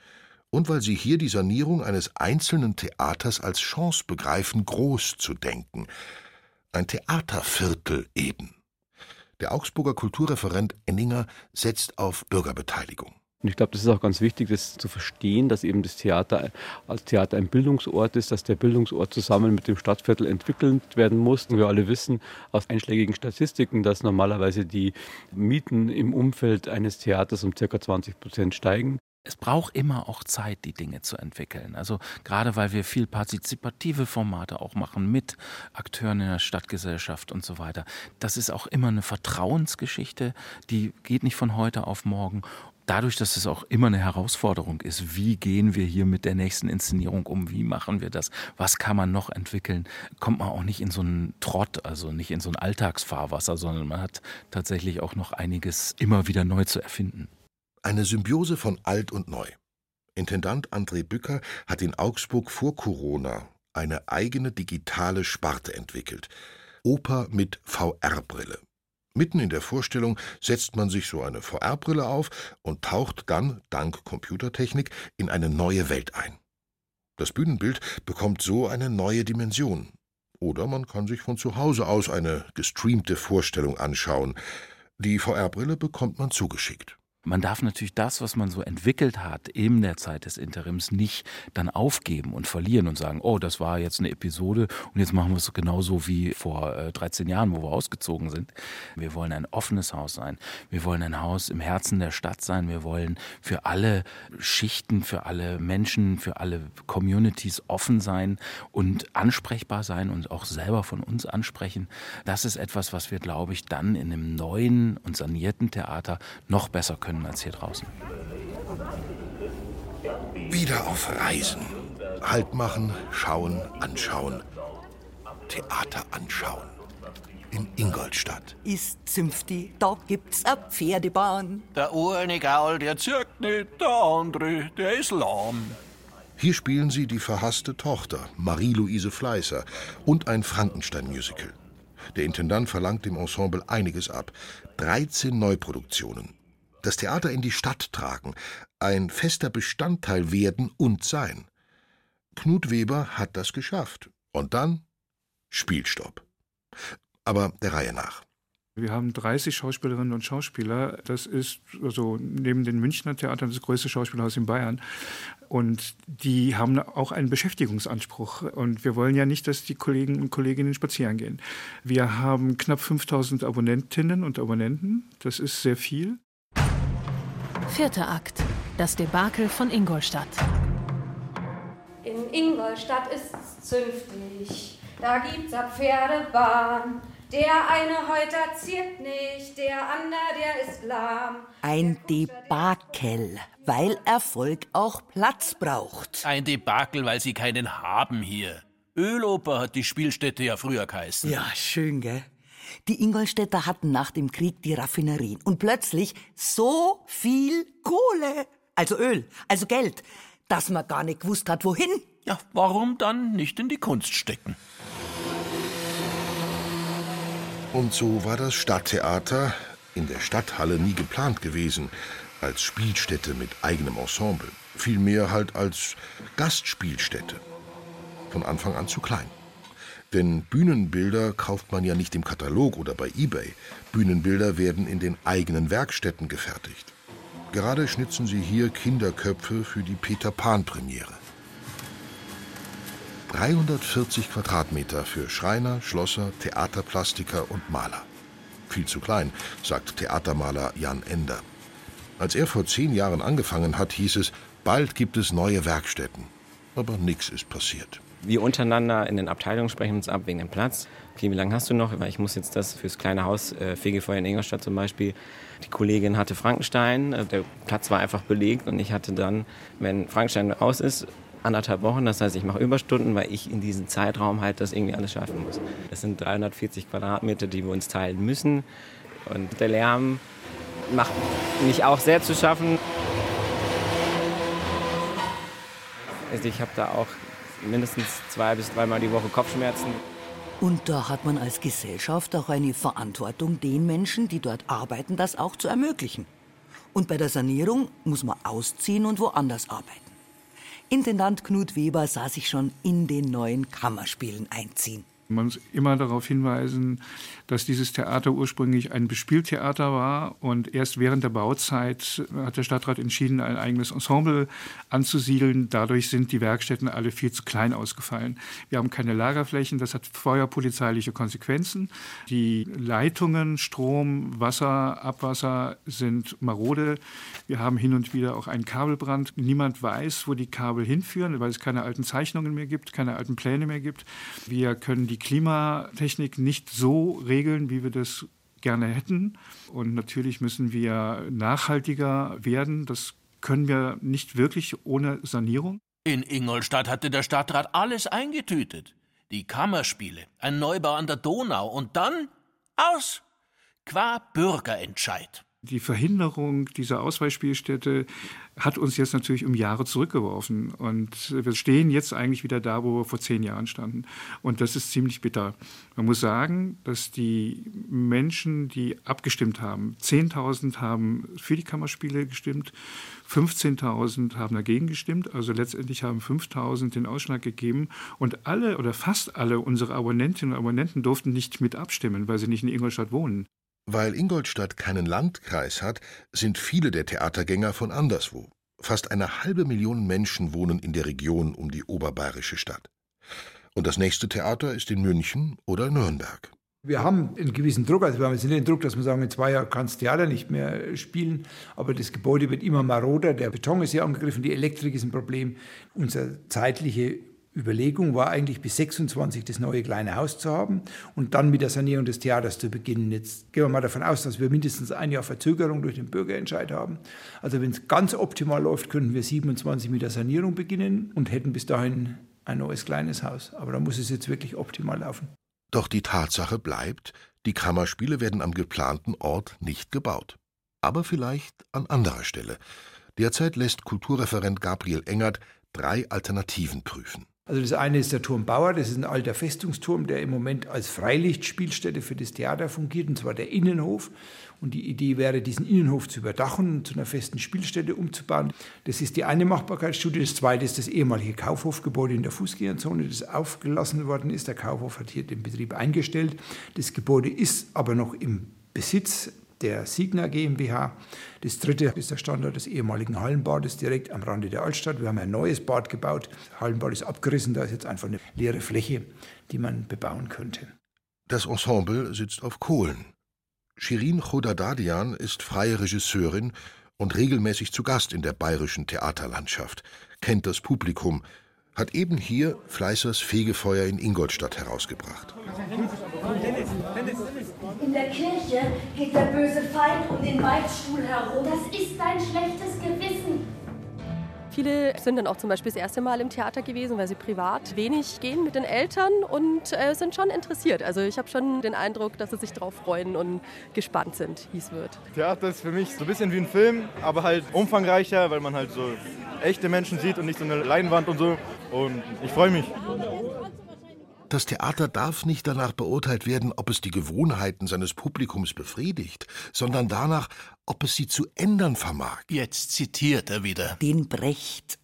Und weil sie hier die Sanierung eines einzelnen Theaters als Chance begreifen, groß zu denken. Ein Theaterviertel eben. Der Augsburger Kulturreferent Enninger setzt auf Bürgerbeteiligung. Und ich glaube, das ist auch ganz wichtig, das zu verstehen, dass eben das Theater als Theater ein Bildungsort ist, dass der Bildungsort zusammen mit dem Stadtviertel entwickelt werden muss. Und wir alle wissen aus einschlägigen Statistiken, dass normalerweise die Mieten im Umfeld eines Theaters um ca. 20 Prozent steigen es braucht immer auch Zeit, die Dinge zu entwickeln. Also gerade weil wir viel partizipative Formate auch machen mit Akteuren in der Stadtgesellschaft und so weiter. Das ist auch immer eine Vertrauensgeschichte, die geht nicht von heute auf morgen dadurch, dass es auch immer eine Herausforderung ist, wie gehen wir hier mit der nächsten Inszenierung um, wie machen wir das, was kann man noch entwickeln, kommt man auch nicht in so einen Trott, also nicht in so ein Alltagsfahrwasser, sondern man hat tatsächlich auch noch einiges immer wieder neu zu erfinden. Eine Symbiose von alt und neu. Intendant André Bücker hat in Augsburg vor Corona eine eigene digitale Sparte entwickelt. Oper mit VR-Brille. Mitten in der Vorstellung setzt man sich so eine VR-Brille auf und taucht dann, dank Computertechnik, in eine neue Welt ein. Das Bühnenbild bekommt so eine neue Dimension. Oder man kann sich von zu Hause aus eine gestreamte Vorstellung anschauen. Die VR-Brille bekommt man zugeschickt. Man darf natürlich das, was man so entwickelt hat in der Zeit des Interims, nicht dann aufgeben und verlieren und sagen, oh, das war jetzt eine Episode und jetzt machen wir es genauso wie vor 13 äh, Jahren, wo wir ausgezogen sind. Wir wollen ein offenes Haus sein. Wir wollen ein Haus im Herzen der Stadt sein. Wir wollen für alle Schichten, für alle Menschen, für alle Communities offen sein und ansprechbar sein und auch selber von uns ansprechen. Das ist etwas, was wir, glaube ich, dann in einem neuen und sanierten Theater noch besser können können als hier draußen. Wieder auf Reisen. Halt machen, schauen, anschauen. Theater anschauen. In Ingolstadt. Ist zünftig, da gibt's a Pferdebahn. Der eine Gaul, der zirkt nicht, der andere, der ist lahm. Hier spielen sie die verhasste Tochter, Marie-Louise Fleißer, und ein Frankenstein-Musical. Der Intendant verlangt dem Ensemble einiges ab. 13 Neuproduktionen, das Theater in die Stadt tragen, ein fester Bestandteil werden und sein. Knut Weber hat das geschafft. Und dann Spielstopp. Aber der Reihe nach. Wir haben 30 Schauspielerinnen und Schauspieler. Das ist also neben den Münchner Theatern das größte Schauspielhaus in Bayern. Und die haben auch einen Beschäftigungsanspruch. Und wir wollen ja nicht, dass die Kollegen und Kolleginnen spazieren gehen. Wir haben knapp 5000 Abonnentinnen und Abonnenten. Das ist sehr viel. Vierter Akt. Das Debakel von Ingolstadt. In Ingolstadt ist's zünftig, da gibt's a Pferdebahn. Der eine heute ziert nicht, der andere, der ist lahm. Ein Debakel, weil Erfolg auch Platz braucht. Ein Debakel, weil sie keinen haben hier. Öloper hat die Spielstätte ja früher geheißen. Ja, schön, gell? Die Ingolstädter hatten nach dem Krieg die Raffinerien und plötzlich so viel Kohle, also Öl, also Geld, dass man gar nicht gewusst hat, wohin. Ja, warum dann nicht in die Kunst stecken? Und so war das Stadttheater in der Stadthalle nie geplant gewesen, als Spielstätte mit eigenem Ensemble, vielmehr halt als Gastspielstätte. Von Anfang an zu klein. Denn Bühnenbilder kauft man ja nicht im Katalog oder bei eBay. Bühnenbilder werden in den eigenen Werkstätten gefertigt. Gerade schnitzen sie hier Kinderköpfe für die Peter Pan Premiere. 340 Quadratmeter für Schreiner, Schlosser, Theaterplastiker und Maler. Viel zu klein, sagt Theatermaler Jan Ender. Als er vor zehn Jahren angefangen hat, hieß es, bald gibt es neue Werkstätten. Aber nichts ist passiert wir untereinander in den Abteilungen sprechen uns ab wegen dem Platz. Okay, wie lange hast du noch? Weil ich muss jetzt das fürs kleine Haus, äh, Fegefeuer in Ingolstadt zum Beispiel. Die Kollegin hatte Frankenstein, äh, der Platz war einfach belegt und ich hatte dann, wenn Frankenstein aus ist, anderthalb Wochen. Das heißt, ich mache Überstunden, weil ich in diesem Zeitraum halt das irgendwie alles schaffen muss. Das sind 340 Quadratmeter, die wir uns teilen müssen. Und der Lärm macht mich auch sehr zu schaffen. Also ich habe da auch mindestens zwei bis dreimal die Woche Kopfschmerzen. Und da hat man als Gesellschaft auch eine Verantwortung, den Menschen, die dort arbeiten, das auch zu ermöglichen. Und bei der Sanierung muss man ausziehen und woanders arbeiten. Intendant Knut Weber sah sich schon in den neuen Kammerspielen einziehen. Man muss immer darauf hinweisen, dass dieses Theater ursprünglich ein Bespieltheater war und erst während der Bauzeit hat der Stadtrat entschieden, ein eigenes Ensemble anzusiedeln. Dadurch sind die Werkstätten alle viel zu klein ausgefallen. Wir haben keine Lagerflächen, das hat feuerpolizeiliche Konsequenzen. Die Leitungen, Strom, Wasser, Abwasser sind marode. Wir haben hin und wieder auch einen Kabelbrand. Niemand weiß, wo die Kabel hinführen, weil es keine alten Zeichnungen mehr gibt, keine alten Pläne mehr gibt. Wir können die Klimatechnik nicht so regeln, wie wir das gerne hätten. Und natürlich müssen wir nachhaltiger werden. Das können wir nicht wirklich ohne Sanierung. In Ingolstadt hatte der Stadtrat alles eingetütet. Die Kammerspiele, ein Neubau an der Donau und dann aus. Qua Bürgerentscheid. Die Verhinderung dieser Ausweichspielstätte hat uns jetzt natürlich um Jahre zurückgeworfen. Und wir stehen jetzt eigentlich wieder da, wo wir vor zehn Jahren standen. Und das ist ziemlich bitter. Man muss sagen, dass die Menschen, die abgestimmt haben, 10.000 haben für die Kammerspiele gestimmt, 15.000 haben dagegen gestimmt. Also letztendlich haben 5.000 den Ausschlag gegeben. Und alle oder fast alle unsere Abonnentinnen und Abonnenten durften nicht mit abstimmen, weil sie nicht in Ingolstadt wohnen. Weil Ingolstadt keinen Landkreis hat, sind viele der Theatergänger von anderswo. Fast eine halbe Million Menschen wohnen in der Region um die oberbayerische Stadt. Und das nächste Theater ist in München oder Nürnberg. Wir haben einen gewissen Druck, also wir haben jetzt nicht den Druck, dass wir sagen, in zwei Jahren kann das Theater nicht mehr spielen, aber das Gebäude wird immer maroder, der Beton ist ja angegriffen, die Elektrik ist ein Problem. Unsere zeitliche Überlegung war eigentlich bis 26 das neue kleine Haus zu haben und dann mit der Sanierung des Theaters zu beginnen. Jetzt gehen wir mal davon aus, dass wir mindestens ein Jahr Verzögerung durch den Bürgerentscheid haben. Also wenn es ganz optimal läuft, könnten wir 27 mit der Sanierung beginnen und hätten bis dahin ein neues kleines Haus. Aber da muss es jetzt wirklich optimal laufen. Doch die Tatsache bleibt, die Kammerspiele werden am geplanten Ort nicht gebaut. Aber vielleicht an anderer Stelle. Derzeit lässt Kulturreferent Gabriel Engert drei Alternativen prüfen. Also das eine ist der Turm Bauer, das ist ein alter Festungsturm, der im Moment als Freilichtspielstätte für das Theater fungiert, und zwar der Innenhof. Und die Idee wäre, diesen Innenhof zu überdachen und zu einer festen Spielstätte umzubauen. Das ist die eine Machbarkeitsstudie. Das zweite ist das ehemalige Kaufhofgebäude in der Fußgängerzone, das aufgelassen worden ist. Der Kaufhof hat hier den Betrieb eingestellt. Das Gebäude ist aber noch im Besitz der Signa GmbH. Das dritte ist der Standort des ehemaligen Hallenbades direkt am Rande der Altstadt. Wir haben ein neues Bad gebaut. Das Hallenbad ist abgerissen, da ist jetzt einfach eine leere Fläche, die man bebauen könnte. Das Ensemble sitzt auf Kohlen. Shirin Chodadadian ist freie Regisseurin und regelmäßig zu Gast in der bayerischen Theaterlandschaft, kennt das Publikum, hat eben hier Fleißers Fegefeuer in Ingolstadt herausgebracht. In der Kirche geht der böse Feind um den Beichtstuhl herum. Das ist ein schlechtes Gewissen. Viele sind dann auch zum Beispiel das erste Mal im Theater gewesen, weil sie privat wenig gehen mit den Eltern und äh, sind schon interessiert. Also ich habe schon den Eindruck, dass sie sich darauf freuen und gespannt sind, wie es wird. Theater ist für mich so ein bisschen wie ein Film, aber halt umfangreicher, weil man halt so echte Menschen sieht und nicht so eine Leinwand und so. Und ich freue mich. Das Theater darf nicht danach beurteilt werden, ob es die Gewohnheiten seines Publikums befriedigt, sondern danach, ob es sie zu ändern vermag. Jetzt zitiert er wieder. Den Brecht.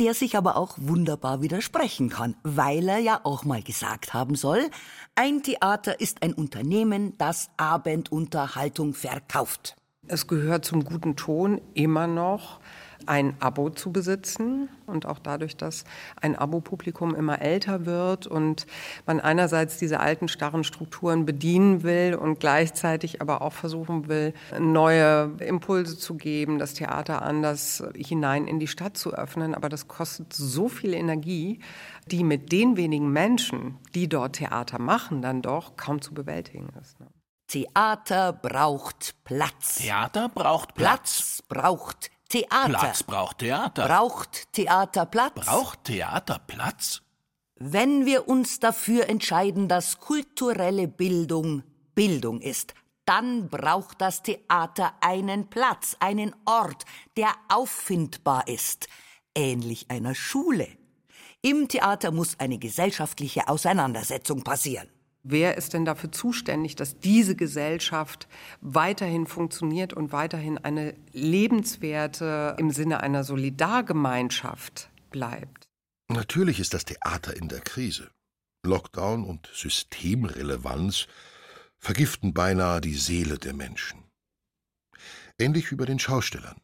Der sich aber auch wunderbar widersprechen kann, weil er ja auch mal gesagt haben soll, ein Theater ist ein Unternehmen, das Abendunterhaltung verkauft. Es gehört zum guten Ton immer noch, ein Abo zu besitzen und auch dadurch, dass ein Abo-Publikum immer älter wird und man einerseits diese alten starren Strukturen bedienen will und gleichzeitig aber auch versuchen will, neue Impulse zu geben, das Theater anders hinein in die Stadt zu öffnen. Aber das kostet so viel Energie, die mit den wenigen Menschen, die dort Theater machen, dann doch kaum zu bewältigen ist. Ne? Theater braucht Platz. Theater braucht Platz. Platz braucht Theater. Platz braucht Theater. Braucht Theater Platz. Braucht Theater Platz? Wenn wir uns dafür entscheiden, dass kulturelle Bildung Bildung ist, dann braucht das Theater einen Platz, einen Ort, der auffindbar ist, ähnlich einer Schule. Im Theater muss eine gesellschaftliche Auseinandersetzung passieren. Wer ist denn dafür zuständig, dass diese Gesellschaft weiterhin funktioniert und weiterhin eine lebenswerte im Sinne einer Solidargemeinschaft bleibt? Natürlich ist das Theater in der Krise. Lockdown und Systemrelevanz vergiften beinahe die Seele der Menschen. Ähnlich wie bei den Schaustellern.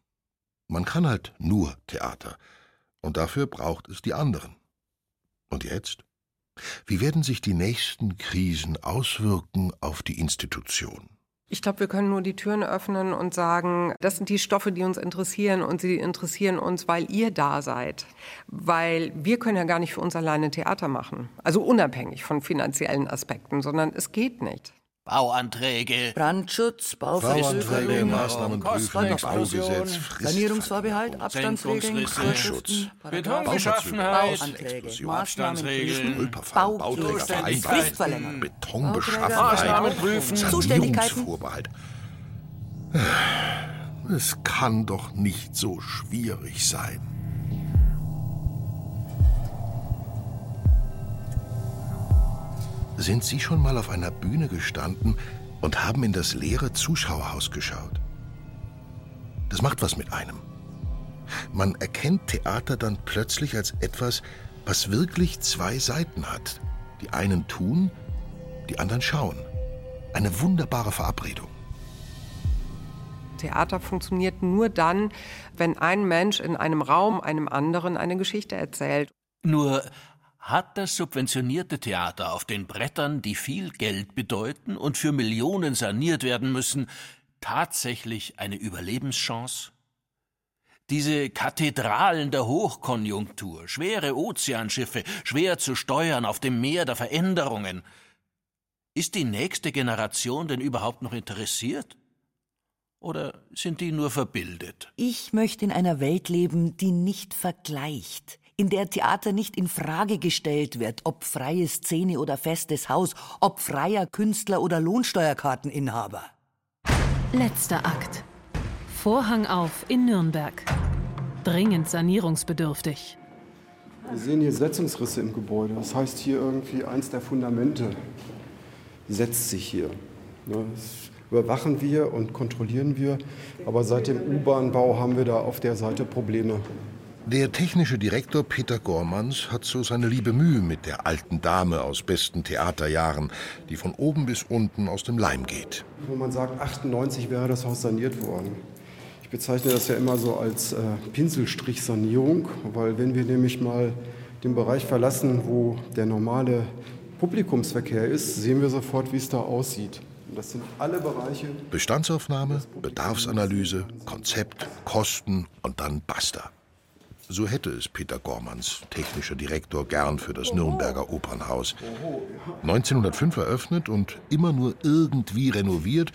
Man kann halt nur Theater, und dafür braucht es die anderen. Und jetzt? Wie werden sich die nächsten Krisen auswirken auf die Institution? Ich glaube, wir können nur die Türen öffnen und sagen, das sind die Stoffe, die uns interessieren und sie interessieren uns, weil ihr da seid. Weil wir können ja gar nicht für uns alleine Theater machen. Also unabhängig von finanziellen Aspekten, sondern es geht nicht. Bauanträge. Brandschutz, Bauanträge, Maßnahmenprüfung, Baugesetz, Sanierungsvorbehalt, Abstandsregeln, Vorschriften, Betonbeschaffenheit, Abstandsregeln, Bauträgervereinbarung, Betonbeschaffenheit, Maßnahmen prüfen, Sanierungsvorbehalt. Es kann doch nicht so schwierig sein. Sind Sie schon mal auf einer Bühne gestanden und haben in das leere Zuschauerhaus geschaut? Das macht was mit einem. Man erkennt Theater dann plötzlich als etwas, was wirklich zwei Seiten hat. Die einen tun, die anderen schauen. Eine wunderbare Verabredung. Theater funktioniert nur dann, wenn ein Mensch in einem Raum einem anderen eine Geschichte erzählt. Nur hat das subventionierte Theater auf den Brettern, die viel Geld bedeuten und für Millionen saniert werden müssen, tatsächlich eine Überlebenschance? Diese Kathedralen der Hochkonjunktur, schwere Ozeanschiffe, schwer zu steuern auf dem Meer der Veränderungen. Ist die nächste Generation denn überhaupt noch interessiert? Oder sind die nur verbildet? Ich möchte in einer Welt leben, die nicht vergleicht, in der Theater nicht in Frage gestellt wird, ob freie Szene oder festes Haus, ob freier Künstler oder Lohnsteuerkarteninhaber. Letzter Akt. Vorhang auf in Nürnberg. Dringend sanierungsbedürftig. Wir sehen hier Setzungsrisse im Gebäude. Das heißt, hier irgendwie eins der Fundamente setzt sich hier. Ne, Das überwachen wir und kontrollieren wir. Aber seit dem U-Bahn-Bau haben wir da auf der Seite Probleme. Der technische Direktor Peter Gormans hat so seine liebe Mühe mit der alten Dame aus besten Theaterjahren, die von oben bis unten aus dem Leim geht. Wo man sagt, 98 wäre das Haus saniert worden. Ich bezeichne das ja immer so als äh, Pinselstrichsanierung, weil wenn wir nämlich mal den Bereich verlassen, wo der normale Publikumsverkehr ist, sehen wir sofort, wie es da aussieht. Und das sind alle Bereiche. Bestandsaufnahme, Bedarfsanalyse, Konzept, Kosten und dann basta. So hätte es Peter Gormans, technischer Direktor, gern für das Nürnberger Opernhaus. 1905 eröffnet und immer nur irgendwie renoviert,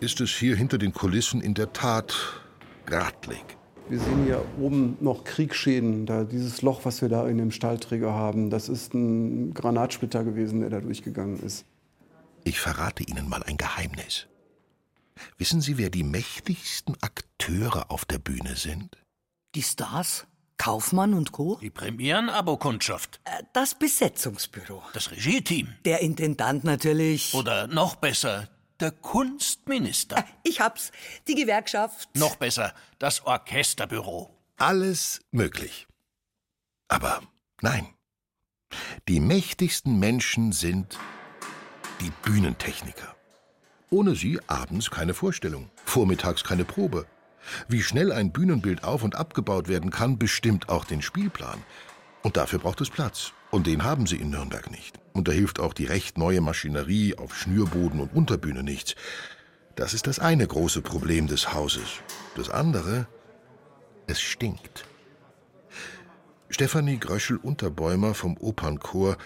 ist es hier hinter den Kulissen in der Tat gradlig. Wir sehen hier oben noch Kriegsschäden. Da dieses Loch, was wir da in dem Stahlträger haben, das ist ein Granatsplitter gewesen, der da durchgegangen ist. Ich verrate Ihnen mal ein Geheimnis. Wissen Sie, wer die mächtigsten Akteure auf der Bühne sind? Die Stars? Kaufmann und Co.? Die Premieren-Abo-Kundschaft. Das Besetzungsbüro. Das Regie-Team. Der Intendant natürlich. Oder noch besser, der Kunstminister. Ich hab's. Die Gewerkschaft. Noch besser, das Orchesterbüro. Alles möglich. Aber nein. Die mächtigsten Menschen sind die Bühnentechniker. Ohne sie abends keine Vorstellung, vormittags keine Probe. Wie schnell ein Bühnenbild auf und abgebaut werden kann, bestimmt auch den Spielplan. Und dafür braucht es Platz. Und den haben sie in Nürnberg nicht. Und da hilft auch die recht neue Maschinerie auf Schnürboden und Unterbühne nichts. Das ist das eine große Problem des Hauses. Das andere, es stinkt. Stefanie Gröschel-Unterbäumer vom Opernchor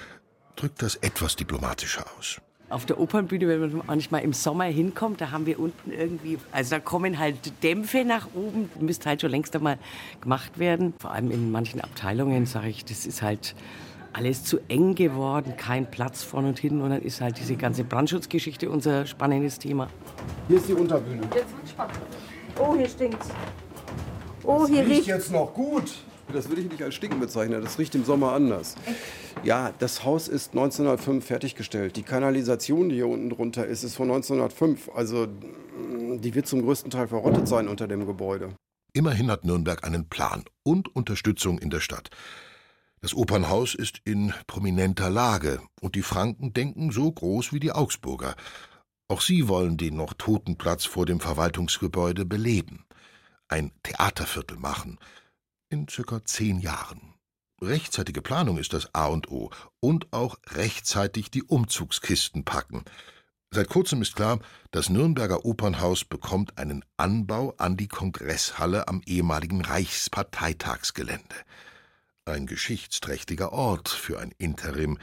drückt das etwas diplomatischer aus. Auf der Opernbühne, wenn man manchmal im Sommer hinkommt, da haben wir unten irgendwie, also da kommen halt Dämpfe nach oben, müsste halt schon längst einmal gemacht werden. Vor allem in manchen Abteilungen sage ich, das ist halt alles zu eng geworden, kein Platz vorne und hinten und dann ist halt diese ganze Brandschutzgeschichte unser spannendes Thema. Hier ist die Unterbühne. Jetzt wird's spannend. Oh, hier stinkt's. Oh, Das hier riecht riecht. jetzt noch gut. Das würde ich nicht als Stinken bezeichnen, das riecht im Sommer anders. Ja, das Haus ist 1905 fertiggestellt. Die Kanalisation, die hier unten drunter ist, ist von 1905. Also mm, die wird zum größten Teil verrottet sein unter dem Gebäude. Immerhin hat Nürnberg einen Plan und Unterstützung in der Stadt. Das Opernhaus ist in prominenter Lage und die Franken denken so groß wie die Augsburger. Auch sie wollen den noch toten Platz vor dem Verwaltungsgebäude beleben. Ein Theaterviertel machen. In circa zehn Jahren. Rechtzeitige Planung ist das A und O. Und auch rechtzeitig die Umzugskisten packen. Seit kurzem ist klar, das Nürnberger Opernhaus bekommt einen Anbau an die Kongresshalle am ehemaligen Reichsparteitagsgelände. Ein geschichtsträchtiger Ort für ein Interim,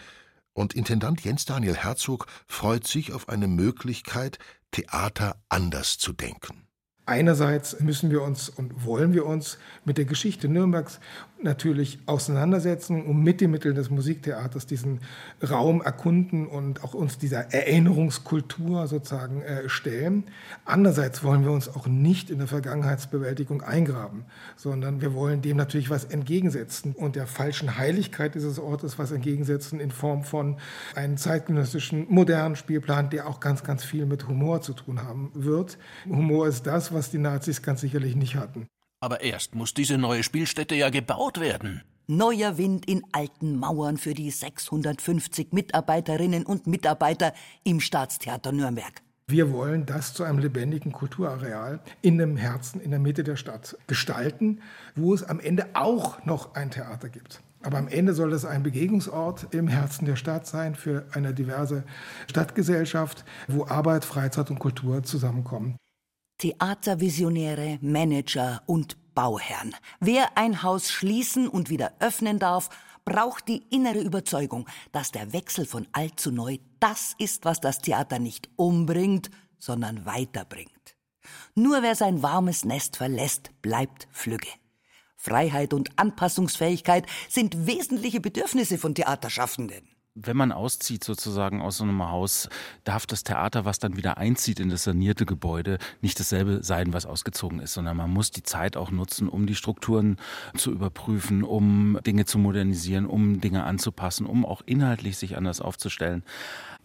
und Intendant Jens Daniel Herzog freut sich auf eine Möglichkeit, Theater anders zu denken. Einerseits müssen wir uns und wollen wir uns mit der Geschichte Nürnbergs natürlich auseinandersetzen, um mit den Mitteln des Musiktheaters diesen Raum erkunden und auch uns dieser Erinnerungskultur sozusagen äh, stellen. Andererseits wollen wir uns auch nicht in der Vergangenheitsbewältigung eingraben, sondern wir wollen dem natürlich was entgegensetzen und der falschen Heiligkeit dieses Ortes was entgegensetzen in Form von einem zeitgenössischen modernen Spielplan, der auch ganz, ganz viel mit Humor zu tun haben wird. Humor ist das, was die Nazis ganz sicherlich nicht hatten. Aber erst muss diese neue Spielstätte ja gebaut werden. Neuer Wind in alten Mauern für die 650 Mitarbeiterinnen und Mitarbeiter im Staatstheater Nürnberg. Wir wollen das zu einem lebendigen Kulturareal in dem Herzen, in der Mitte der Stadt gestalten, wo es am Ende auch noch ein Theater gibt. Aber am Ende soll es ein Begegnungsort im Herzen der Stadt sein für eine diverse Stadtgesellschaft, wo Arbeit, Freizeit und Kultur zusammenkommen. Theatervisionäre, Manager und Bauherren. Wer ein Haus schließen und wieder öffnen darf, braucht die innere Überzeugung, dass der Wechsel von alt zu neu das ist, was das Theater nicht umbringt, sondern weiterbringt. Nur wer sein warmes Nest verlässt, bleibt flügge. Freiheit und Anpassungsfähigkeit sind wesentliche Bedürfnisse von Theaterschaffenden wenn man auszieht sozusagen aus so einem Haus, darf das Theater, was dann wieder einzieht in das sanierte Gebäude, nicht dasselbe sein, was ausgezogen ist, sondern man muss die Zeit auch nutzen, um die Strukturen zu überprüfen, um Dinge zu modernisieren, um Dinge anzupassen, um auch inhaltlich sich anders aufzustellen.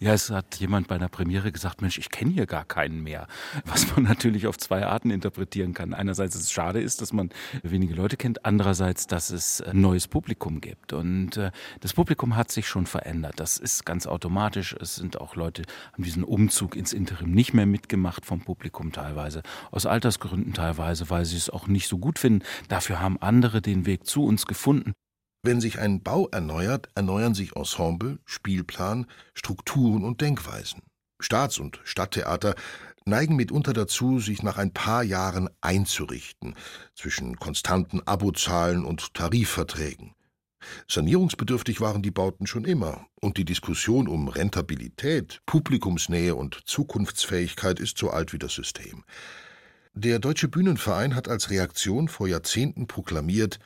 Ja, es hat jemand bei einer Premiere gesagt, Mensch, ich kenne hier gar keinen mehr. Was man natürlich auf zwei Arten interpretieren kann. Einerseits, dass es schade ist, dass man wenige Leute kennt. Andererseits, dass es ein neues Publikum gibt. Und äh, das Publikum hat sich schon verändert. Das ist ganz automatisch. Es sind auch Leute, haben diesen Umzug ins Interim nicht mehr mitgemacht vom Publikum teilweise. Aus Altersgründen teilweise, weil sie es auch nicht so gut finden. Dafür haben andere den Weg zu uns gefunden. Wenn sich ein Bau erneuert, erneuern sich Ensemble, Spielplan, Strukturen und Denkweisen. Staats- und Stadttheater neigen mitunter dazu, sich nach ein paar Jahren einzurichten, zwischen konstanten Abozahlen und Tarifverträgen. Sanierungsbedürftig waren die Bauten schon immer, und die Diskussion um Rentabilität, Publikumsnähe und Zukunftsfähigkeit ist so alt wie das System. Der Deutsche Bühnenverein hat als Reaktion vor Jahrzehnten proklamiert,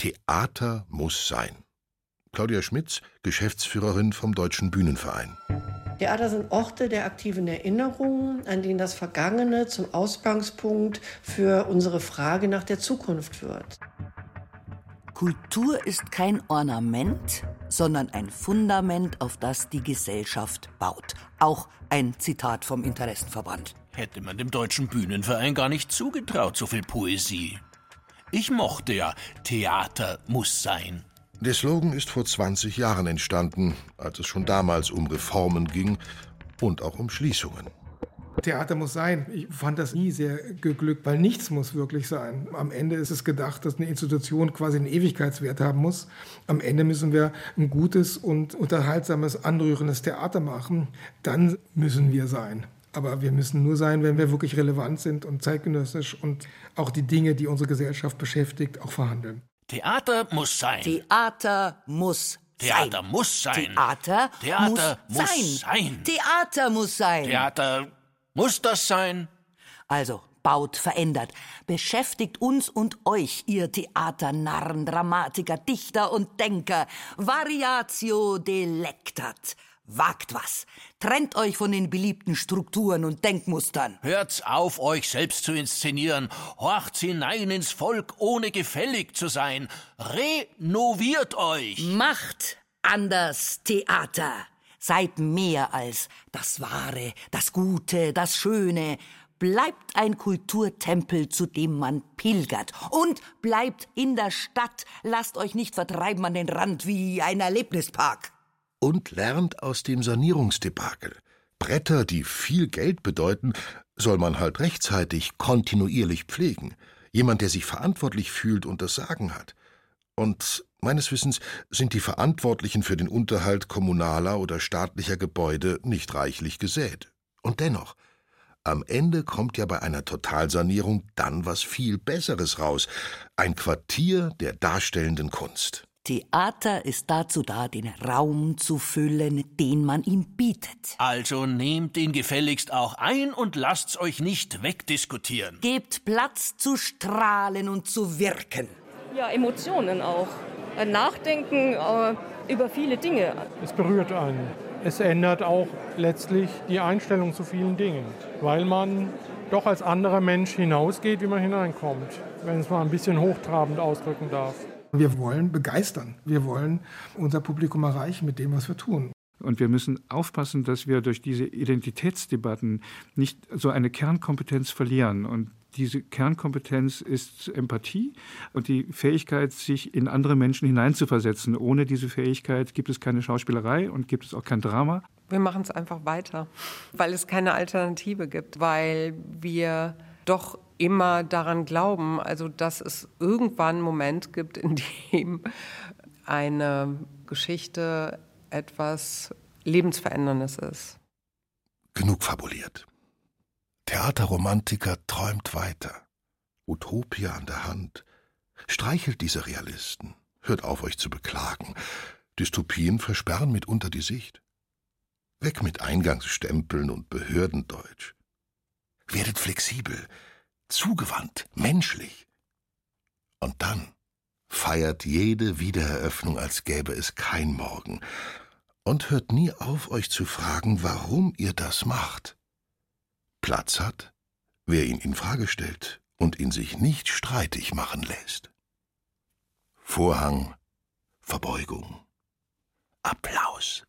Theater muss sein. Claudia Schmitz, Geschäftsführerin vom Deutschen Bühnenverein. Theater sind Orte der aktiven Erinnerung, an denen das Vergangene zum Ausgangspunkt für unsere Frage nach der Zukunft wird. Kultur ist kein Ornament, sondern ein Fundament, auf das die Gesellschaft baut. Auch ein Zitat vom Interessenverband. Hätte man dem Deutschen Bühnenverein gar nicht zugetraut, so viel Poesie. Ich mochte ja Theater muss sein. Der Slogan ist vor 20 Jahren entstanden, als es schon damals um Reformen ging und auch um Schließungen. Theater muss sein. Ich fand das nie sehr geglückt, weil nichts muss wirklich sein. Am Ende ist es gedacht, dass eine Institution quasi einen Ewigkeitswert haben muss. Am Ende müssen wir ein gutes und unterhaltsames, anrührendes Theater machen. Dann müssen wir sein. Aber wir müssen nur sein, wenn wir wirklich relevant sind und zeitgenössisch und auch die Dinge, die unsere Gesellschaft beschäftigt, auch verhandeln. Theater muss sein. Theater muss Theater sein. muss sein. Theater, Theater muss, muss sein. sein. Theater muss sein. Theater muss das sein. Also, baut, verändert, beschäftigt uns und euch, ihr Theaternarren, Dramatiker, Dichter und Denker. Variatio delectat. Wagt was. Trennt euch von den beliebten Strukturen und Denkmustern. Hört's auf, euch selbst zu inszenieren. Horcht's hinein ins Volk, ohne gefällig zu sein. Renoviert euch. Macht anders Theater. Seid mehr als das Wahre, das Gute, das Schöne. bleibt ein Kulturtempel, zu dem man pilgert. Und bleibt in der Stadt. Lasst euch nicht vertreiben an den Rand wie ein Erlebnispark. Und lernt aus dem Sanierungsdebakel. Bretter, die viel Geld bedeuten, soll man halt rechtzeitig kontinuierlich pflegen. Jemand, der sich verantwortlich fühlt und das Sagen hat. Und meines Wissens sind die Verantwortlichen für den Unterhalt kommunaler oder staatlicher Gebäude nicht reichlich gesät. Und dennoch, am Ende kommt ja bei einer Totalsanierung dann was viel Besseres raus. Ein Quartier der darstellenden Kunst. Theater ist dazu da, den Raum zu füllen, den man ihm bietet. Also nehmt ihn gefälligst auch ein und lasst's euch nicht wegdiskutieren. Gebt Platz zu strahlen und zu wirken. Ja, Emotionen auch. Ein Nachdenken äh, über viele Dinge. Es berührt einen. Es ändert auch letztlich die Einstellung zu vielen Dingen, weil man doch als anderer Mensch hinausgeht, wie man hineinkommt, wenn es mal ein bisschen hochtrabend ausdrücken darf. Wir wollen begeistern. Wir wollen unser Publikum erreichen mit dem, was wir tun. Und wir müssen aufpassen, dass wir durch diese Identitätsdebatten nicht so eine Kernkompetenz verlieren. Und diese Kernkompetenz ist Empathie und die Fähigkeit, sich in andere Menschen hineinzuversetzen. Ohne diese Fähigkeit gibt es keine Schauspielerei und gibt es auch kein Drama. Wir machen es einfach weiter, weil es keine Alternative gibt, weil wir doch immer daran glauben, also dass es irgendwann einen Moment gibt, in dem eine Geschichte etwas Lebensveränderndes ist. Genug fabuliert. Theaterromantiker träumt weiter. Utopia an der Hand. Streichelt diese Realisten. Hört auf, euch zu beklagen. Dystopien versperren mitunter die Sicht. Weg mit Eingangsstempeln und Behördendeutsch. Werdet flexibel, zugewandt, menschlich. Und dann feiert jede Wiedereröffnung, als gäbe es kein Morgen. Und hört nie auf, euch zu fragen, warum ihr das macht. Platz hat, wer ihn in Frage stellt und ihn sich nicht streitig machen lässt. Vorhang, Verbeugung, Applaus.